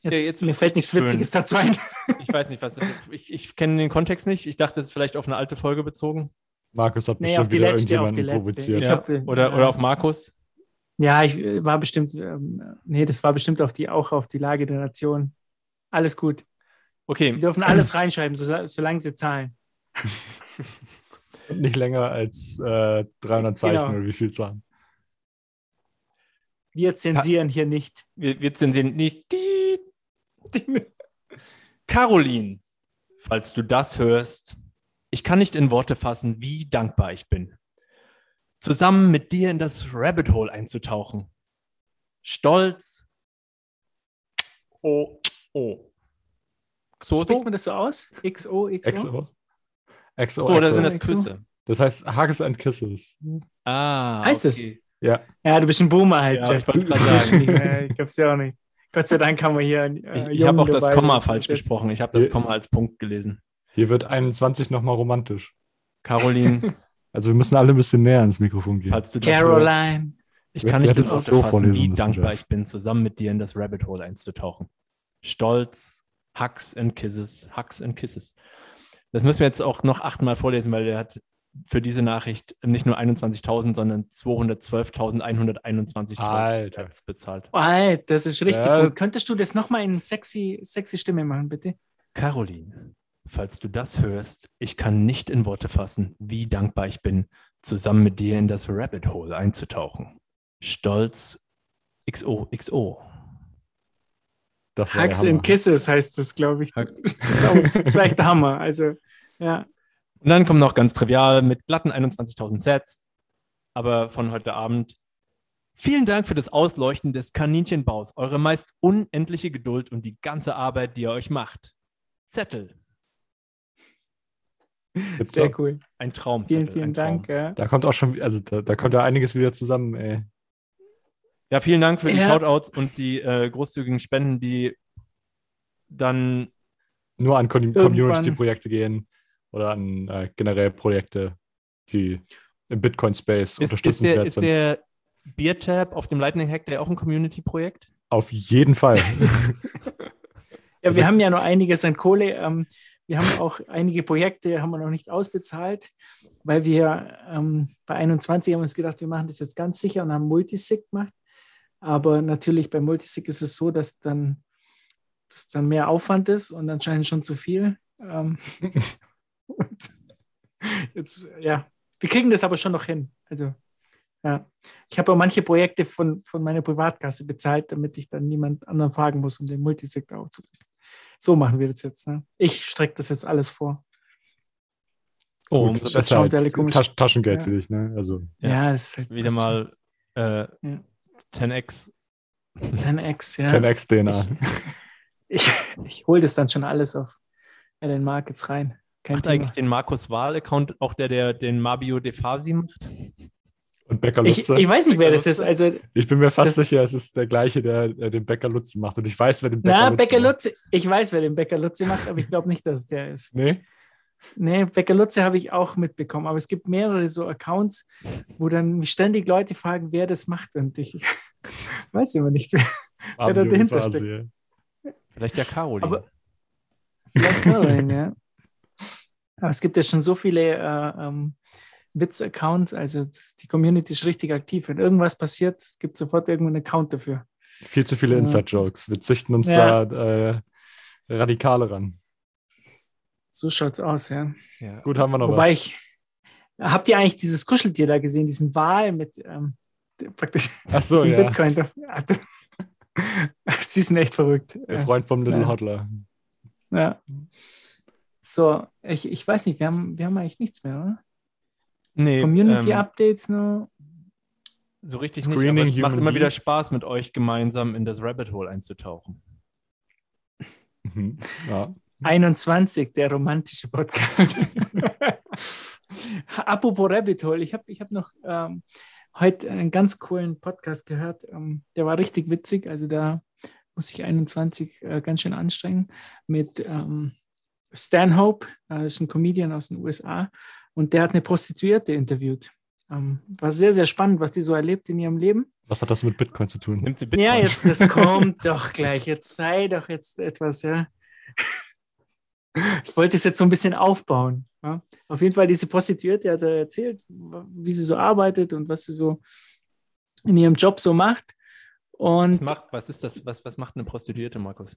S2: Jetzt, ja, jetzt mir fällt nichts Witziges dazu ein.
S1: Ich weiß nicht, was. Ich, ich kenne den Kontext nicht. Ich dachte, es ist vielleicht auf eine alte Folge bezogen.
S3: Markus hat
S2: nee, bestimmt wieder letzte, irgendjemanden
S3: provoziert.
S1: Ja. Hab, oder, oder auf Markus.
S2: Ja, ich war bestimmt, ähm, nee, das war bestimmt auf die, auch auf die Lage der Nation. Alles gut.
S1: Okay.
S2: Die dürfen alles reinschreiben, so, solange sie zahlen.
S3: nicht länger als äh, 300 Zeichen genau. oder wie viel Zahlen.
S2: Wir zensieren ha hier nicht.
S1: Wir, wir zensieren nicht. Die, die. Caroline, falls du das hörst, ich kann nicht in Worte fassen, wie dankbar ich bin, zusammen mit dir in das Rabbit Hole einzutauchen. Stolz. Oh, oh.
S2: So spricht man das so aus? XO, XO? XO.
S3: XO,
S1: so, das sind das Küsse.
S3: Das heißt Hugs and Kisses.
S1: Ah,
S2: heißt okay.
S3: es? Ja.
S2: Ja, du bist ein Boomer halt,
S1: ja, Jeff. Ich, ich
S2: glaub's ja auch nicht. Gott sei Dank haben wir hier.
S1: Äh, ich ich habe auch das Komma falsch gesprochen. Ich habe das Komma als Punkt gelesen.
S3: Hier wird 21 nochmal romantisch.
S1: Caroline.
S3: Also wir müssen alle ein bisschen näher ins Mikrofon gehen.
S2: Falls du Caroline.
S1: Hörst, ich kann nicht das so fassen, wie dankbar ich bin, zusammen mit dir in das Rabbit Hole einzutauchen. Stolz, Hugs and Kisses, Hugs and Kisses. Das müssen wir jetzt auch noch achtmal vorlesen, weil er hat für diese Nachricht nicht nur 21.000, sondern 212.121
S3: Alter.
S1: bezahlt.
S2: Alter, das ist richtig ja. gut. Könntest du das nochmal in sexy, sexy Stimme machen, bitte?
S1: Caroline, falls du das hörst, ich kann nicht in Worte fassen, wie dankbar ich bin, zusammen mit dir in das Rabbit Hole einzutauchen. Stolz XOXO.
S2: Hugs and Kisses heißt das, glaube ich. Das ist, auch, das echt der Hammer. Also Ja.
S1: Und dann kommt noch ganz trivial mit glatten 21.000 Sets, aber von heute Abend. Vielen Dank für das Ausleuchten des Kaninchenbaus, eure meist unendliche Geduld und die ganze Arbeit, die ihr euch macht. Zettel.
S2: Sehr cool.
S1: Ein Traum.
S2: Vielen, vielen Dank. Ja.
S3: Da kommt auch schon, also da, da kommt ja einiges wieder zusammen, ey.
S1: Ja, vielen Dank für die
S2: Ja.
S1: Shoutouts und die äh, großzügigen Spenden, die dann
S3: Nur an Community-Projekte gehen oder an äh, generell Projekte, die im Bitcoin-Space
S1: ist, ist,
S3: unterstützenswert
S1: der, ist
S3: sind.
S1: der Beer Tab auf dem Lightning Hack der auch ein Community-Projekt?
S3: Auf jeden Fall.
S2: Ja,
S3: Also-
S2: wir haben ja noch einiges an Kohle. Ähm, wir haben auch einige Projekte, haben wir noch nicht ausbezahlt, weil wir ähm, bei 21 haben wir uns gedacht, wir machen das jetzt ganz sicher und haben Multisig gemacht. Aber natürlich bei Multisig ist es so, dass dann, dass dann mehr Aufwand ist und anscheinend schon zu viel. Ähm, und jetzt, ja, wir kriegen das aber schon noch hin. Also, ja. Ich habe auch manche Projekte von, von meiner Privatkasse bezahlt, damit ich dann niemand anderen fragen muss, um den Multisig aufzulösen. So machen wir das jetzt. Ne? Ich strecke das jetzt alles vor.
S1: Oh,
S3: Gut, das ist halt Taschengeld
S2: Ja.
S3: für dich, ne? Also
S1: Ja.
S2: Ja, das ist halt
S1: Wieder mal äh, 10x.
S2: 10x, ja.
S3: 10x DNA.
S2: Ich, ich hole das dann schon alles auf Alan Markets rein. Kein
S1: Macht
S2: Thema.
S1: eigentlich den Markus Wahl-Account auch der, der den Mabio Defasi macht?
S3: Und Becker
S2: Ich,
S3: Lutze.
S2: ich weiß nicht, wer das
S1: Becker
S2: ist. Also,
S3: Ich bin mir fast
S2: Das-
S3: sicher, es ist der gleiche, der, der den Bäcker Lutze macht. Und ich weiß, wer den Bäcker
S2: na,
S3: Lutze
S2: Becker
S3: macht.
S2: Lutze, ich weiß, wer den Becker Lutze macht, aber ich glaube nicht, dass es der ist.
S3: Nee?
S2: Nee, Becker Lutze habe ich auch mitbekommen, aber es gibt mehrere so Accounts, wo dann mich ständig Leute fragen, wer das macht. Und ich weiß immer nicht. da
S3: Fabio
S2: dahinter
S3: Fasi.
S2: steckt.
S1: Vielleicht ja Caroline.
S2: Aber- Vielleicht Caroline, ja. Aber es gibt ja schon so viele äh, ähm, Witz-Accounts, also das, die Community ist richtig aktiv. Wenn irgendwas passiert, gibt es sofort irgendeinen Account dafür.
S3: Viel zu viele
S2: Ja.
S3: Inside-Jokes. Wir züchten uns
S2: Ja.
S3: da äh, Radikale ran.
S2: So schaut's aus, ja.
S1: ja.
S3: Gut, haben wir noch
S2: Wobei
S3: was.
S2: ich, habt ihr eigentlich dieses Kuscheltier da gesehen, diesen Wal mit ähm, der- praktisch
S3: Ach so, ja.
S2: Bitcoin? Die sind echt verrückt.
S3: Der. Freund vom Little
S2: Ja.
S3: Hodler.
S2: Ja. So, ich, ich weiß nicht, wir haben, wir haben eigentlich nichts mehr, oder?
S1: Nee,
S2: Community
S1: ähm,
S2: Updates nur.
S1: so richtig nicht,
S3: Screening
S1: aber es macht immer wieder. Spaß, mit euch gemeinsam in das Rabbit Hole einzutauchen.
S3: Mhm. Ja.
S2: 21, der romantische Podcast. Apropos Rabbit Hole, ich habe ich hab noch ähm, heute einen ganz coolen Podcast gehört. Ähm, der war richtig witzig. Also da muss ich 21 äh, ganz schön anstrengen mit ähm, Stanhope, äh, ist ein Comedian aus den USA und der hat eine Prostituierte interviewt. Ähm, war sehr, sehr spannend, was die so erlebt in ihrem Leben.
S3: Was hat das mit Bitcoin zu tun?
S1: Nimmt sie Bitcoin?
S2: Ja, jetzt, das kommt doch gleich. Jetzt sei doch jetzt etwas, ja. Ich wollte es jetzt so ein bisschen aufbauen. Ja. Auf jeden Fall, diese Prostituierte hat er erzählt, wie sie so arbeitet und was sie so in ihrem Job so macht.
S1: Was,
S2: Und
S1: macht, was ist das? Was, was macht eine Prostituierte, Markus?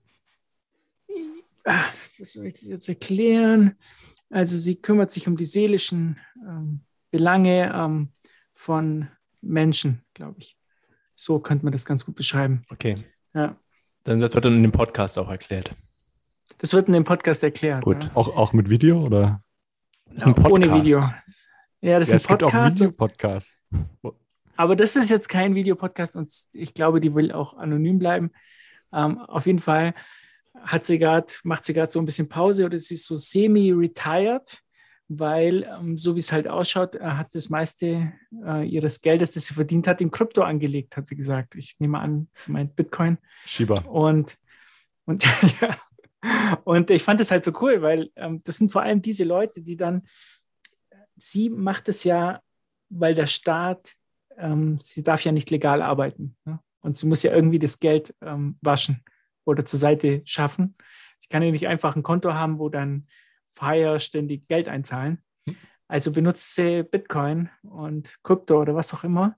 S2: was soll ich das jetzt erklären? Also sie kümmert sich um die seelischen ähm, Belange ähm, von Menschen, glaube ich. So könnte man das ganz gut beschreiben.
S1: Okay.
S2: Ja.
S1: Dann das wird dann in dem Podcast auch erklärt.
S2: Das wird in dem Podcast erklärt.
S1: Gut.
S2: Ja.
S3: Auch, auch mit Video oder?
S2: Ja, Ohne
S1: Podcast.
S2: Video. Ja, das
S3: Ja,
S2: ist
S3: es
S2: ein
S3: gibt auch
S2: Podcast.
S3: Videopodcasts.
S2: aber das ist jetzt kein Videopodcast und ich glaube, die will auch anonym bleiben. Ähm, auf jeden Fall hat sie grad, macht sie gerade so ein bisschen Pause oder sie ist so semi-retired, weil ähm, so wie es halt ausschaut, äh, hat sie das meiste äh, ihres Geldes, das sie verdient hat, in Krypto angelegt, hat sie gesagt. Ich nehme an, sie meint Bitcoin.
S3: Shiba.
S2: Und, und, ja. Und ich fand das halt so cool, weil ähm, das sind vor allem diese Leute, die dann, sie macht es ja, weil der Staat, ähm, sie darf ja nicht legal arbeiten. Ne? Und sie muss ja irgendwie das Geld ähm, waschen oder zur Seite schaffen. Sie kann ja nicht einfach ein Konto haben, wo dann Freier ständig Geld einzahlen. Also benutzt sie Bitcoin und Krypto oder was auch immer.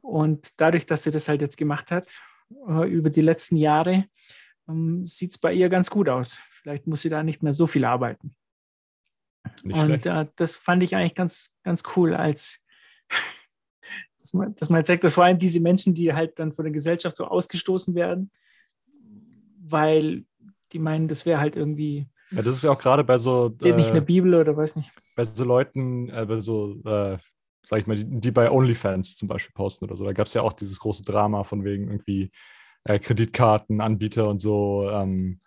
S2: Und dadurch, dass sie das halt jetzt gemacht hat, äh, über die letzten Jahre, ähm, sieht es bei ihr ganz gut aus. Vielleicht muss sie da nicht mehr so viel arbeiten.
S3: Nicht
S2: und äh, das fand ich eigentlich ganz, ganz cool, als dass man, dass man sagt, dass vor allem diese Menschen, die halt dann von der Gesellschaft so ausgestoßen werden, weil die meinen, das wäre halt irgendwie
S3: Ja, das ist ja auch gerade bei so.
S2: Steht nicht in der Bibel oder weiß nicht.
S3: Bei so Leuten, äh, bei so, äh, sag ich mal, die, die bei OnlyFans zum Beispiel posten oder so. Da gab es ja auch dieses große Drama von wegen irgendwie äh, Kreditkartenanbieter und so ähm,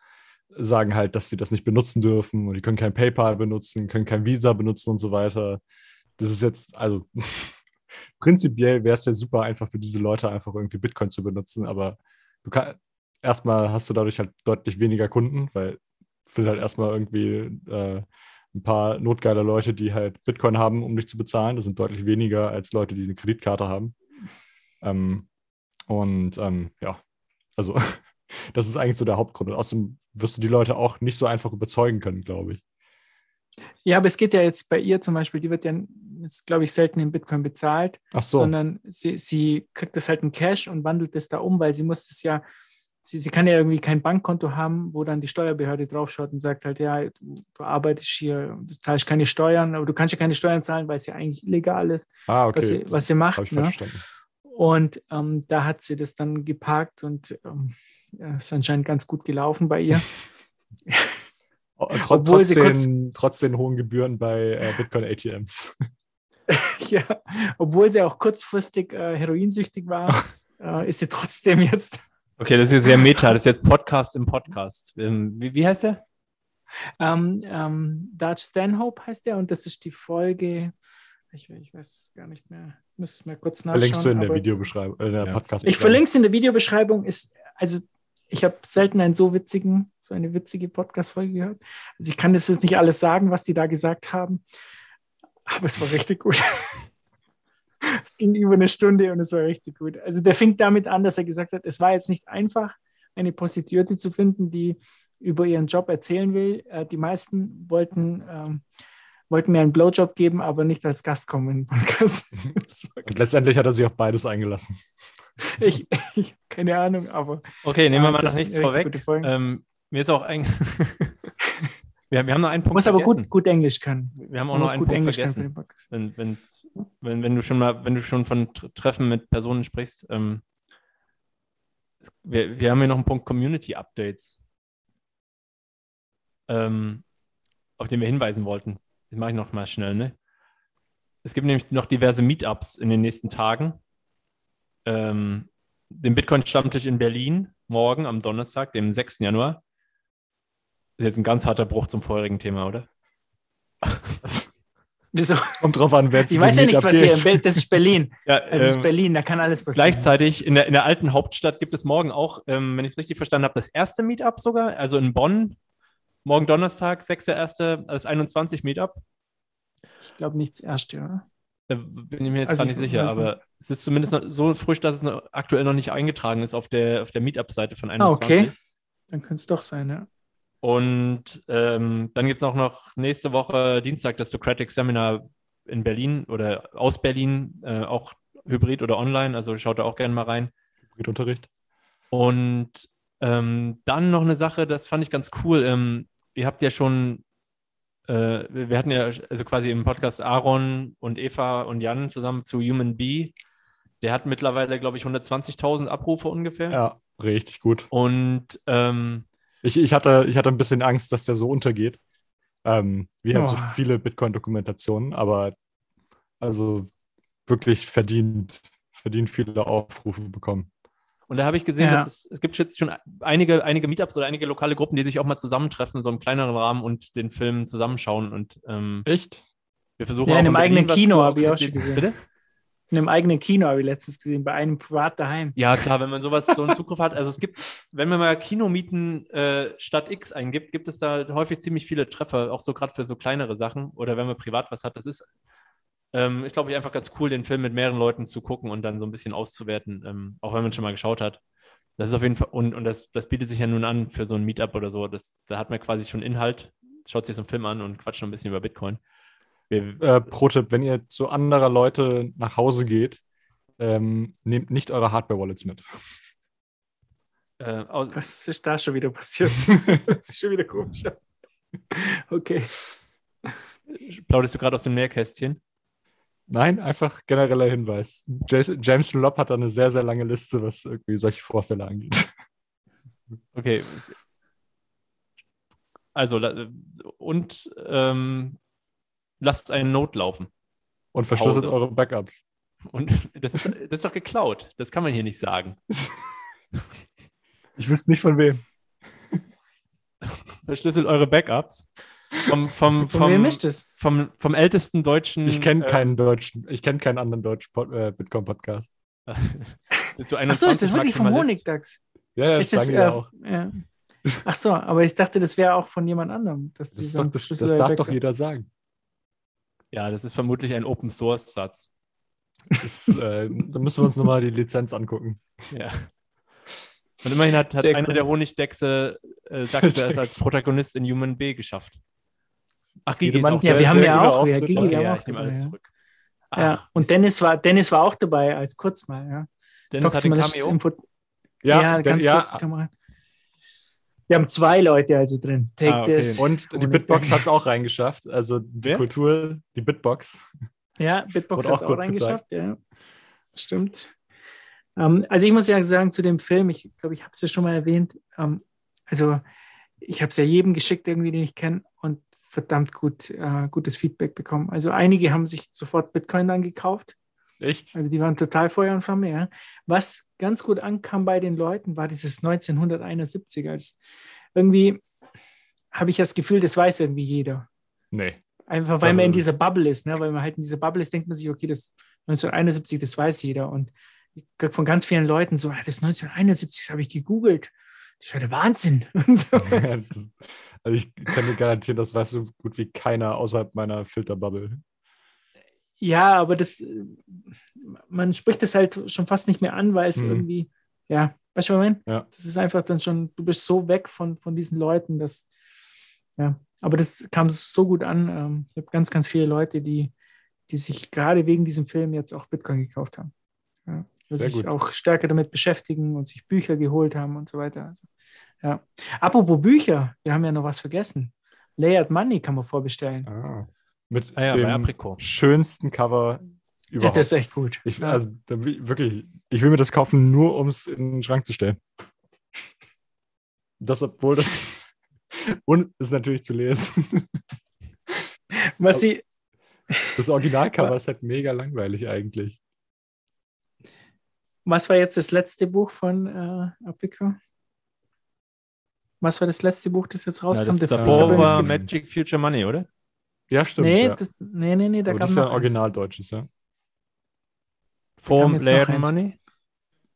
S3: sagen halt, dass sie das nicht benutzen dürfen und die können kein PayPal benutzen, können kein Visa benutzen und so weiter. Das ist jetzt, also prinzipiell wäre es ja super einfach für diese Leute einfach irgendwie Bitcoin zu benutzen, aber du kannst erstmal hast du dadurch halt deutlich weniger Kunden, weil will halt erstmal irgendwie äh, ein paar notgeile Leute, die halt Bitcoin haben, um dich zu bezahlen. Das sind deutlich weniger als Leute, die eine Kreditkarte haben. Ähm, und ähm, ja, also das ist eigentlich so der Hauptgrund. Und außerdem wirst du die Leute auch nicht so einfach überzeugen können, glaube ich.
S2: Ja, aber es geht ja jetzt bei ihr zum Beispiel, die wird ja jetzt, glaube ich, selten in Bitcoin bezahlt,
S3: so.
S2: sondern sie, sie kriegt das halt in Cash und wandelt das da um, weil sie muss das ja, sie, sie kann ja irgendwie kein Bankkonto haben, wo dann die Steuerbehörde draufschaut und sagt halt, ja, du, du arbeitest hier, du zahlst keine Steuern, aber du kannst ja keine Steuern zahlen, weil es ja eigentlich illegal ist,
S3: Ah, okay.
S2: was, sie, was sie macht.
S3: Habe ich
S2: Ne?
S3: verstanden.
S2: Und ähm, da hat sie das dann geparkt und ähm, ja, ist anscheinend ganz gut gelaufen bei ihr.
S3: Oh, tr
S2: Obwohl sie
S3: trotz,
S2: kurz-
S3: den, trotz den hohen Gebühren bei äh, Bitcoin-ATMs.
S2: ja, obwohl sie auch kurzfristig äh, heroinsüchtig war, äh, ist sie trotzdem jetzt.
S1: Okay, das ist sehr meta. Das ist jetzt Podcast im Podcast. Ähm, wie, wie heißt der?
S2: Ähm, ähm, Dutch Stanhope heißt der und das ist die Folge. Ich, ich weiß gar nicht mehr. Ich muss mal kurz nachschauen.
S3: Verlinkst du in der Videobeschreibung, äh, in der
S1: Ja.
S3: podcast
S2: Ich verlinke es in der Videobeschreibung. Ist, also ich habe selten einen so witzigen, so eine witzige Podcast-Folge gehört. Also ich kann das jetzt nicht alles sagen, was die da gesagt haben, aber es war richtig gut. es ging über eine Stunde und es war richtig gut. Also der fing damit an, dass er gesagt hat, es war jetzt nicht einfach, eine Prostituierte zu finden, die über ihren Job erzählen will. Äh, Die meisten wollten, ähm, wollten mir einen Blowjob geben, aber nicht als Gast kommen in den Podcast.
S3: Und letztendlich hat er sich auf beides eingelassen.
S2: ich, ich keine Ahnung, aber
S1: Okay, nehmen wir mal
S2: das
S1: noch nichts vorweg. Ähm, mir ist auch ein. wir, wir haben noch einen Punkt
S2: muss aber
S1: vergessen.
S2: gut, gut Englisch können.
S1: Wir haben auch noch einen
S2: gut
S1: Punkt
S2: Englisch
S1: vergessen. Wenn, wenn, wenn, wenn du schon mal, wenn du schon von Tr- Treffen mit Personen sprichst, ähm, es- wir, wir haben hier noch einen Punkt Community Updates, ähm, auf den wir hinweisen wollten. Das mache ich noch mal schnell, ne? Es gibt nämlich noch diverse Meetups in den nächsten Tagen. Ähm, den Bitcoin-Stammtisch in Berlin morgen am Donnerstag, dem 6. Januar. Ist jetzt ein ganz harter Bruch zum vorherigen Thema, oder?
S2: Wieso?
S3: Kommt drauf an, wer zu
S2: Ich weiß ja nicht, was hier.
S3: geht.
S2: in Das ist Berlin.
S1: Ja,
S2: Es ist
S1: ähm,
S2: Berlin, da kann alles passieren.
S1: Gleichzeitig in der, in der alten Hauptstadt gibt es morgen auch, ähm, wenn ich es richtig verstanden habe, das erste Meetup sogar, also in Bonn. Morgen Donnerstag, 6.1., das 21 Meetup.
S2: Ich glaube nichts Erste, oder?
S1: Da bin ich mir jetzt
S2: Also
S1: gar nicht
S2: ich
S1: sicher,
S2: weiß
S1: aber es ist zumindest noch so frisch, dass es noch, aktuell noch nicht eingetragen ist auf der, auf der Meetup-Seite von
S2: Ah,
S1: 21.
S2: okay. Dann könnte es doch sein, ja.
S1: Und ähm, dann gibt es auch noch nächste Woche Dienstag das Socratic Seminar in Berlin oder aus Berlin, äh, auch hybrid oder online. Also schaut da auch gerne mal rein.
S3: Unterricht.
S1: Und ähm, dann noch eine Sache, das fand ich ganz cool. Ähm, ihr habt ja schon, äh, wir wir hatten ja also quasi im Podcast Aaron und Eva und Jan zusammen zu Human Bee. Der hat mittlerweile, glaube ich, 120.000 Abrufe ungefähr.
S3: Ja, richtig gut.
S1: Und ähm,
S3: Ich, ich, hatte, ich hatte ein bisschen Angst, dass der so untergeht. Ähm, wie halt so
S2: Oh.
S3: viele Bitcoin-Dokumentationen, aber also wirklich verdient, verdient viele Aufrufe bekommen.
S1: Und da habe ich gesehen,
S2: Ja.
S1: dass es, es gibt jetzt schon einige, einige Meetups oder einige lokale Gruppen, die sich auch mal zusammentreffen, so im kleineren Rahmen und den Film zusammenschauen. Und ähm,
S3: Echt?
S1: wir versuchen
S2: Ja,
S1: auch
S2: in einem eigenen Kino habe ich auch schon gesehen.
S1: Bitte?
S2: In einem eigenen Kino habe ich letztens gesehen, bei einem privat daheim.
S1: Ja, klar, wenn man sowas so einen Zugriff hat. Also es gibt, wenn man mal Kinomieten äh, statt X eingibt, gibt es da häufig ziemlich viele Treffer, auch so gerade für so kleinere Sachen oder wenn man privat was hat. Das ist, ähm, ich glaube, einfach ganz cool, den Film mit mehreren Leuten zu gucken und dann so ein bisschen auszuwerten, ähm, auch wenn man schon mal geschaut hat. Das ist auf jeden Fall, und, und das, das bietet sich ja nun an für so ein Meetup oder so. Das, da hat man quasi schon Inhalt, schaut sich so einen Film an und quatscht noch ein bisschen über Bitcoin. Wir,
S3: Äh, Pro-Tipp, wenn ihr zu anderer Leute nach Hause geht, ähm, nehmt nicht eure Hardware-Wallets mit.
S1: äh, aus,
S2: Was ist da schon wieder passiert? das ist schon wieder komisch. Okay.
S1: plauderst du gerade aus dem Nähkästchen?
S3: Nein, einfach genereller Hinweis. James Lobb hat da eine sehr, sehr lange Liste, was irgendwie solche Vorfälle angeht.
S1: Okay. Also, und ähm, lasst einen Note laufen.
S3: Und verschlüsselt eure Backups.
S1: Und das ist, das ist doch geklaut. Das kann man hier nicht sagen.
S3: Ich wüsste nicht von wem.
S1: Verschlüsselt eure Backups. Vom, vom, vom,
S2: ist?
S1: Vom, vom ältesten deutschen.
S3: Ich kenne äh, keinen deutschen, ich kenne keinen anderen deutschen äh, Bitcoin-Podcast.
S2: Bist du 21 Achso, ist das wirklich vom Honigdachs?
S3: Ja, ja, das, das äh, auch.
S2: Ja. Ach so, aber ich dachte, das wäre auch von jemand anderem.
S3: das, doch, das, das darf doch jeder sagen.
S1: Ja, das ist vermutlich ein Open Source Satz.
S3: Das, äh, da müssen wir uns nochmal die Lizenz angucken.
S1: Ja. Und immerhin hat, hat einer cool. der Honigdachse äh, Dachse es als Protagonist in Human B geschafft.
S2: Ach, Gigi ist auch Ja, wir haben ja auch. Ja, Gigi okay, ja, ich nehme alles zurück. Ach, ja, und Dennis war, Dennis war auch dabei als kurz mal. Ja.
S1: Dennis hat ein Cameo.
S2: Ja, ja ganz ja. kurz kann man. Wir haben zwei Leute also drin.
S3: Take ah, okay. this. Und die Bitbox hat es auch reingeschafft. Also die Wer? Kultur, die Bitbox.
S2: Ja, Bitbox hat es auch, auch reingeschafft, ja. Stimmt. Um, ähm, also ich muss ja sagen, zu dem Film, ich glaube, ich habe es ja schon mal erwähnt, um, ähm, also ich habe es ja jedem geschickt, irgendwie, den ich kenne, und verdammt gut, uh, gutes Feedback bekommen. Also einige haben sich sofort Bitcoin dann gekauft.
S3: Echt?
S2: Also die waren total Feuer und Flamme, ja. Was ganz gut ankam bei den Leuten, war dieses 1971. Also irgendwie habe ich das Gefühl, das weiß irgendwie jeder.
S3: Nee.
S2: Einfach weil man in dieser Bubble ist, ne? weil man halt in dieser Bubble ist, denkt man sich, okay, das 1971, das weiß jeder. Und ich von ganz vielen Leuten so, ah, das 1971, das habe ich gegoogelt. Das ist ja der Wahnsinn. So.
S3: also ich kann dir garantieren, das weiß so gut wie keiner außerhalb meiner Filterbubble.
S2: Ja, aber das, man spricht das halt schon fast nicht mehr an, weil es mhm. irgendwie, ja, weißt du, was ich meine?
S3: Ja.
S2: Das ist einfach dann schon, du bist so weg von, von diesen Leuten, dass, ja, aber das kam so gut an. Ähm, ich habe ganz, ganz viele Leute, die, die sich gerade wegen diesem Film jetzt auch Bitcoin gekauft haben. Ja, dass sich gut. auch stärker damit beschäftigen und sich Bücher geholt haben und so weiter. Also, ja. Apropos Bücher, wir haben ja noch was vergessen. Layered Money kann man vorbestellen.
S3: Ah. Mit ah ja, dem schönsten Cover
S2: überhaupt. Ja, das ist echt gut.
S3: Ich, also, wirklich, ich will mir das kaufen, nur um es in den Schrank zu stellen. Das, obwohl das. und ist natürlich zu lesen.
S2: Was sie.
S3: Das Originalcover ist halt mega langweilig eigentlich.
S2: Was war jetzt das letzte Buch von äh, Apico? Was war das letzte Buch, das jetzt rauskam? Ja,
S1: das davor war Magic Future Money, oder?
S3: Ja, stimmt.
S2: Nee,
S3: ja.
S2: Das, nee, nee, nee, da
S3: Aber gab das ist ja originaldeutsches, ja.
S1: Form Layer Money?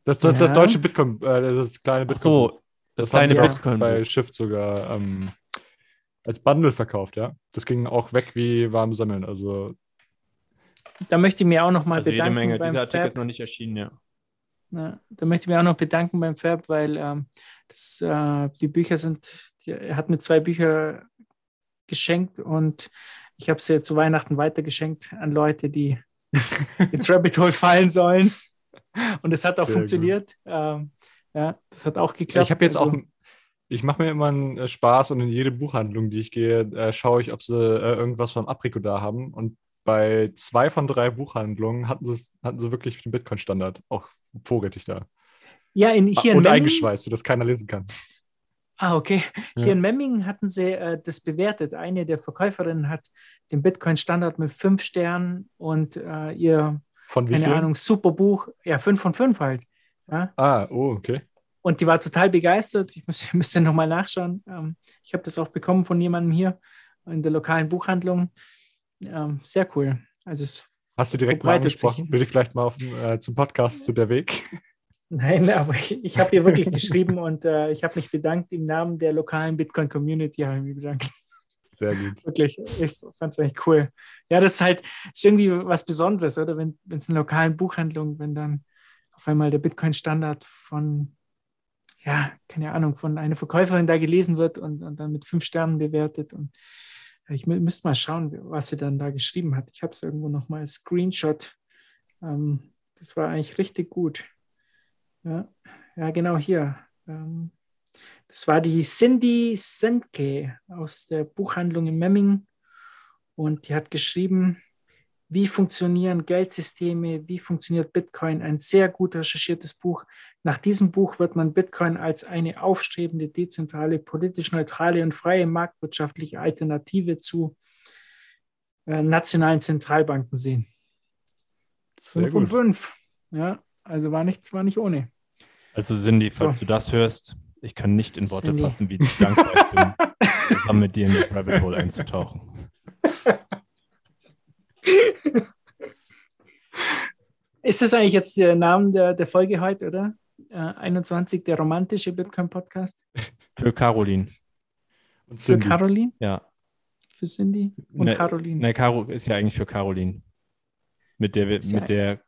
S3: Das, das, ja. das deutsche Bitcoin, äh, das kleine Bitcoin. Ach
S1: so, das, das kleine Bitcoin.
S3: bei Shift sogar ähm, als Bundle verkauft, ja. Das ging auch weg wie warme Semmeln. Also.
S2: Da möchte ich mir auch noch mal also bedanken.
S1: Jede Menge. Dieser Artikel Fab. ist noch nicht erschienen, ja.
S2: Ja. Da möchte ich mir auch noch bedanken beim Fab, weil ähm, das, äh, die Bücher sind, die, er hat mir zwei Bücher geschenkt und ich habe sie zu Weihnachten weitergeschenkt an Leute, die ins Rabbit Hole fallen sollen. Und es hat auch Sehr funktioniert. Ähm, ja, das hat auch geklappt.
S3: Ich habe jetzt also, auch, ich mache mir immer einen äh, Spaß und in jede Buchhandlung, die ich gehe, äh, schaue ich, ob sie äh, irgendwas vom Aprico da haben. Und bei zwei von drei Buchhandlungen hatten sie, hatten sie wirklich den Bitcoin-Standard auch vorrätig da.
S2: Ja, in, hier
S3: und in eingeschweißt, sodass keiner lesen kann.
S2: Ah, okay. Hier ja. in Memmingen hatten sie äh, das bewertet. Eine der Verkäuferinnen hat den Bitcoin-Standard mit fünf Sternen und äh, ihr,
S3: von wie
S2: keine
S3: viel?
S2: Ahnung, super Buch, ja, fünf von fünf halt. Ja.
S3: Ah, oh, okay.
S2: Und die war total begeistert. Ich muss, müsste nochmal nachschauen. Ähm, ich habe das auch bekommen von jemandem hier in der lokalen Buchhandlung. Ähm, sehr cool. Also es
S3: Hast du direkt mal angesprochen? Will ich vielleicht mal auf, äh, zum Podcast zu der Weg?
S2: Nein, aber ich, ich habe ihr wirklich geschrieben und äh, ich habe mich bedankt im Namen der lokalen Bitcoin-Community, habe ich mich bedankt.
S3: Sehr gut.
S2: Wirklich, ich fand es echt cool. Ja, das ist halt ist irgendwie was Besonderes, oder? Wenn es in lokalen Buchhandlungen, wenn dann auf einmal der Bitcoin-Standard von, ja, keine Ahnung, von einer Verkäuferin da gelesen wird und, und dann mit fünf Sternen bewertet. Und ich müsste mal schauen, was sie dann da geschrieben hat. Ich habe es irgendwo nochmal als Screenshot. Ähm, das war eigentlich richtig gut. Ja, ja genau hier. Ähm, das war die Cindy Sendke aus der Buchhandlung in Memming und die hat geschrieben, wie funktionieren Geldsysteme, wie funktioniert Bitcoin. Ein sehr gut recherchiertes Buch. Nach diesem Buch wird man Bitcoin als eine aufstrebende, dezentrale, politisch neutrale und freie marktwirtschaftliche Alternative zu äh, nationalen Zentralbanken sehen. Sehr 5 von 5. Ja, also war nicht, war nicht ohne.
S1: Also Cindy, falls so. du das hörst, ich kann nicht in Worte Cindy. fassen, wie dankbar ich bin, zusammen mit dir in das Rabbit Hole einzutauchen.
S2: Ist das eigentlich jetzt der Name der, der Folge heute, oder? Äh, 21, der romantische Bitcoin-Podcast?
S1: Für Caroline.
S2: Und Cindy. Für Caroline?
S1: Ja.
S2: Für Cindy und
S1: ne,
S2: Caroline.
S1: Nein, Caro ist ja eigentlich für Caroline. Mit der, mit ja der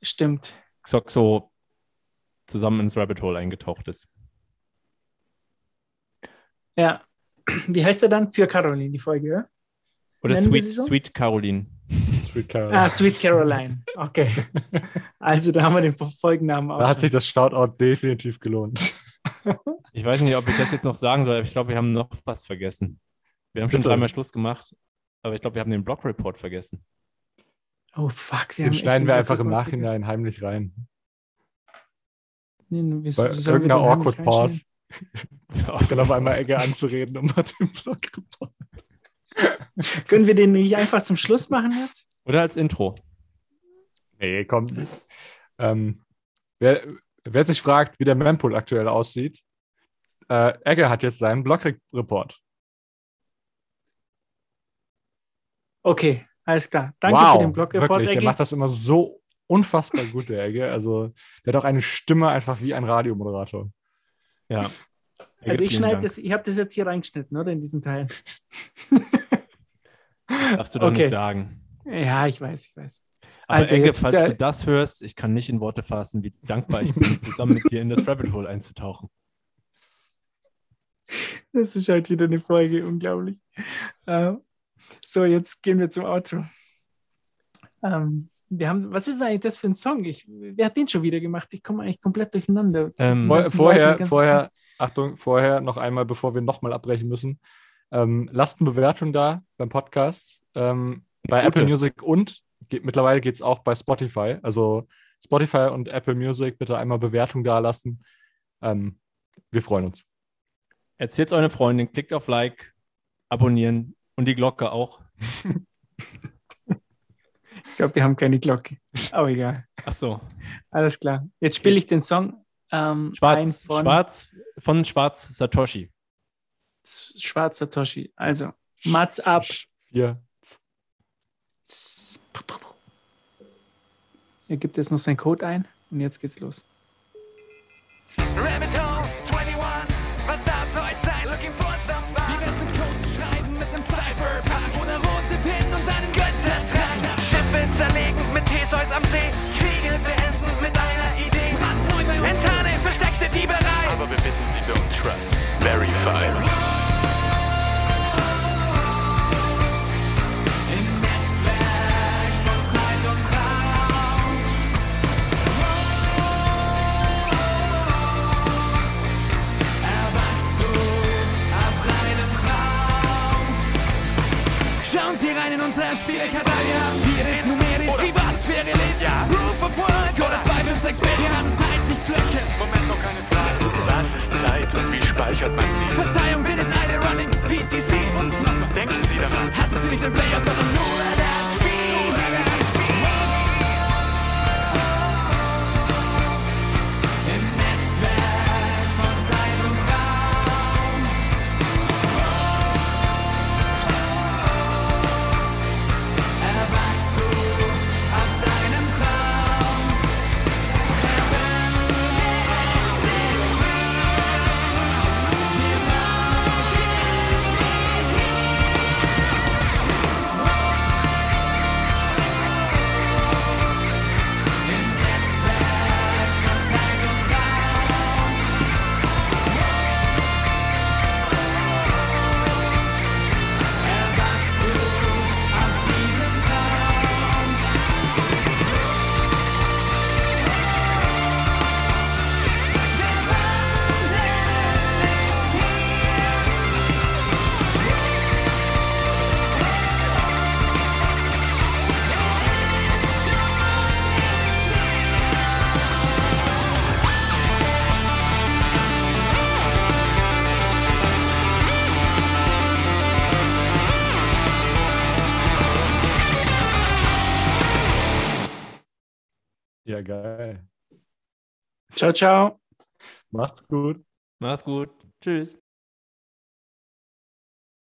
S2: Stimmt.
S1: Xoxo zusammen ins Rabbit Hole eingetaucht ist.
S2: Ja. Wie heißt er dann? Für Caroline, die Folge, ja?
S1: Oder Sweet, so? Sweet Caroline.
S2: Sweet Caroline. Ah, Sweet Caroline. Okay. Also da haben wir den Folgennamen
S3: auch. Da hat sich das Shoutout definitiv gelohnt.
S1: Ich weiß nicht, ob ich das jetzt noch sagen soll, aber ich glaube, wir haben noch was vergessen. Wir haben schon Bitte. dreimal Schluss gemacht, aber ich glaube, wir haben den Blog Report vergessen.
S2: Oh fuck,
S3: wir den schneiden wir einfach im Nachhinein vergessen. heimlich rein.
S2: Nee, wieso,
S3: Bei irgendeiner awkward pause. ich will auf einmal Ecke anzureden, um mal den Blog Report.
S2: Können wir den nicht einfach zum Schluss machen jetzt?
S1: Oder als Intro?
S3: Nee, komm. Ähm, wer, wer, sich fragt, wie der Mempool aktuell aussieht, äh, Egge hat jetzt seinen Blog-Report.
S2: -Re Okay, alles klar. Danke
S3: wow,
S2: für den Blog-Report,
S3: wirklich, Egge. Der macht das immer so unfassbar gut, der Egge. Also, der hat auch eine Stimme einfach wie ein Radiomoderator.
S1: Ja.
S2: Also ich schneide das, ich habe das jetzt hier reingeschnitten, oder? In diesen Teil.
S1: Darfst du doch okay. nicht sagen.
S2: Ja, ich weiß, ich weiß.
S1: Aber also jetzt, falls äh, du das hörst, ich kann nicht in Worte fassen, wie dankbar ich bin, zusammen mit dir in das Rabbit Hole einzutauchen.
S2: Das ist halt wieder eine Folge, unglaublich. Uh, so, jetzt gehen wir zum Outro. Um, ähm, wir haben, was ist eigentlich das für ein Song? Ich, wer hat den schon wieder gemacht? Ich komme eigentlich komplett durcheinander.
S3: Ähm, vorher, vorher, Achtung, vorher noch einmal, bevor wir nochmal abbrechen müssen. Ähm, lasst eine Bewertung da beim Podcast, ähm, bei Gute. Apple Music und geht, mittlerweile geht es auch bei Spotify. Also Spotify und Apple Music bitte einmal Bewertung da lassen. Ähm, wir freuen uns.
S1: Erzählt eure Freundin, klickt auf Like, abonnieren und die Glocke auch.
S2: ich glaube, wir haben keine Glocke. Aber egal.
S1: Ach so.
S2: Alles klar. Jetzt spiele ich den Song. Ähm,
S1: Schwarz, von, Schwarz von Schwarz Satoshi.
S2: Schwarz Satoshi. Also, Mats ab.
S3: Vier.
S2: Er gibt jetzt noch seinen Code ein und jetzt geht's los. Rabbit Hole 21, was darf's heute sein? Looking for some fun. Wie wär's mit Code schreiben mit nem Cypherpunk oder rote Pin und einen Göttertrank? Schiffe zerlegen mit Theseus am See, Kriege beenden mit einer Idee. Brandneu bei uns. Interne versteckte Dieberei. Aber wir bitten Sie, don't trust. Verify. Rein in unsere Spielekarte. Wir haben hier ist numerisch Privatsphäre lebt. Ja. Proof of Work oder 256 Bit. Wir haben Zeit, nicht Blöcke. Moment, noch keine Frage. Was ist Zeit und wie speichert man sie? Verzeihung, bittet eine Running PTC und noch was. Denken Sie daran. Hassen Sie nicht den Player, sondern nur Ciao, ciao.
S3: Macht's gut.
S1: Mach's gut. Tschüss.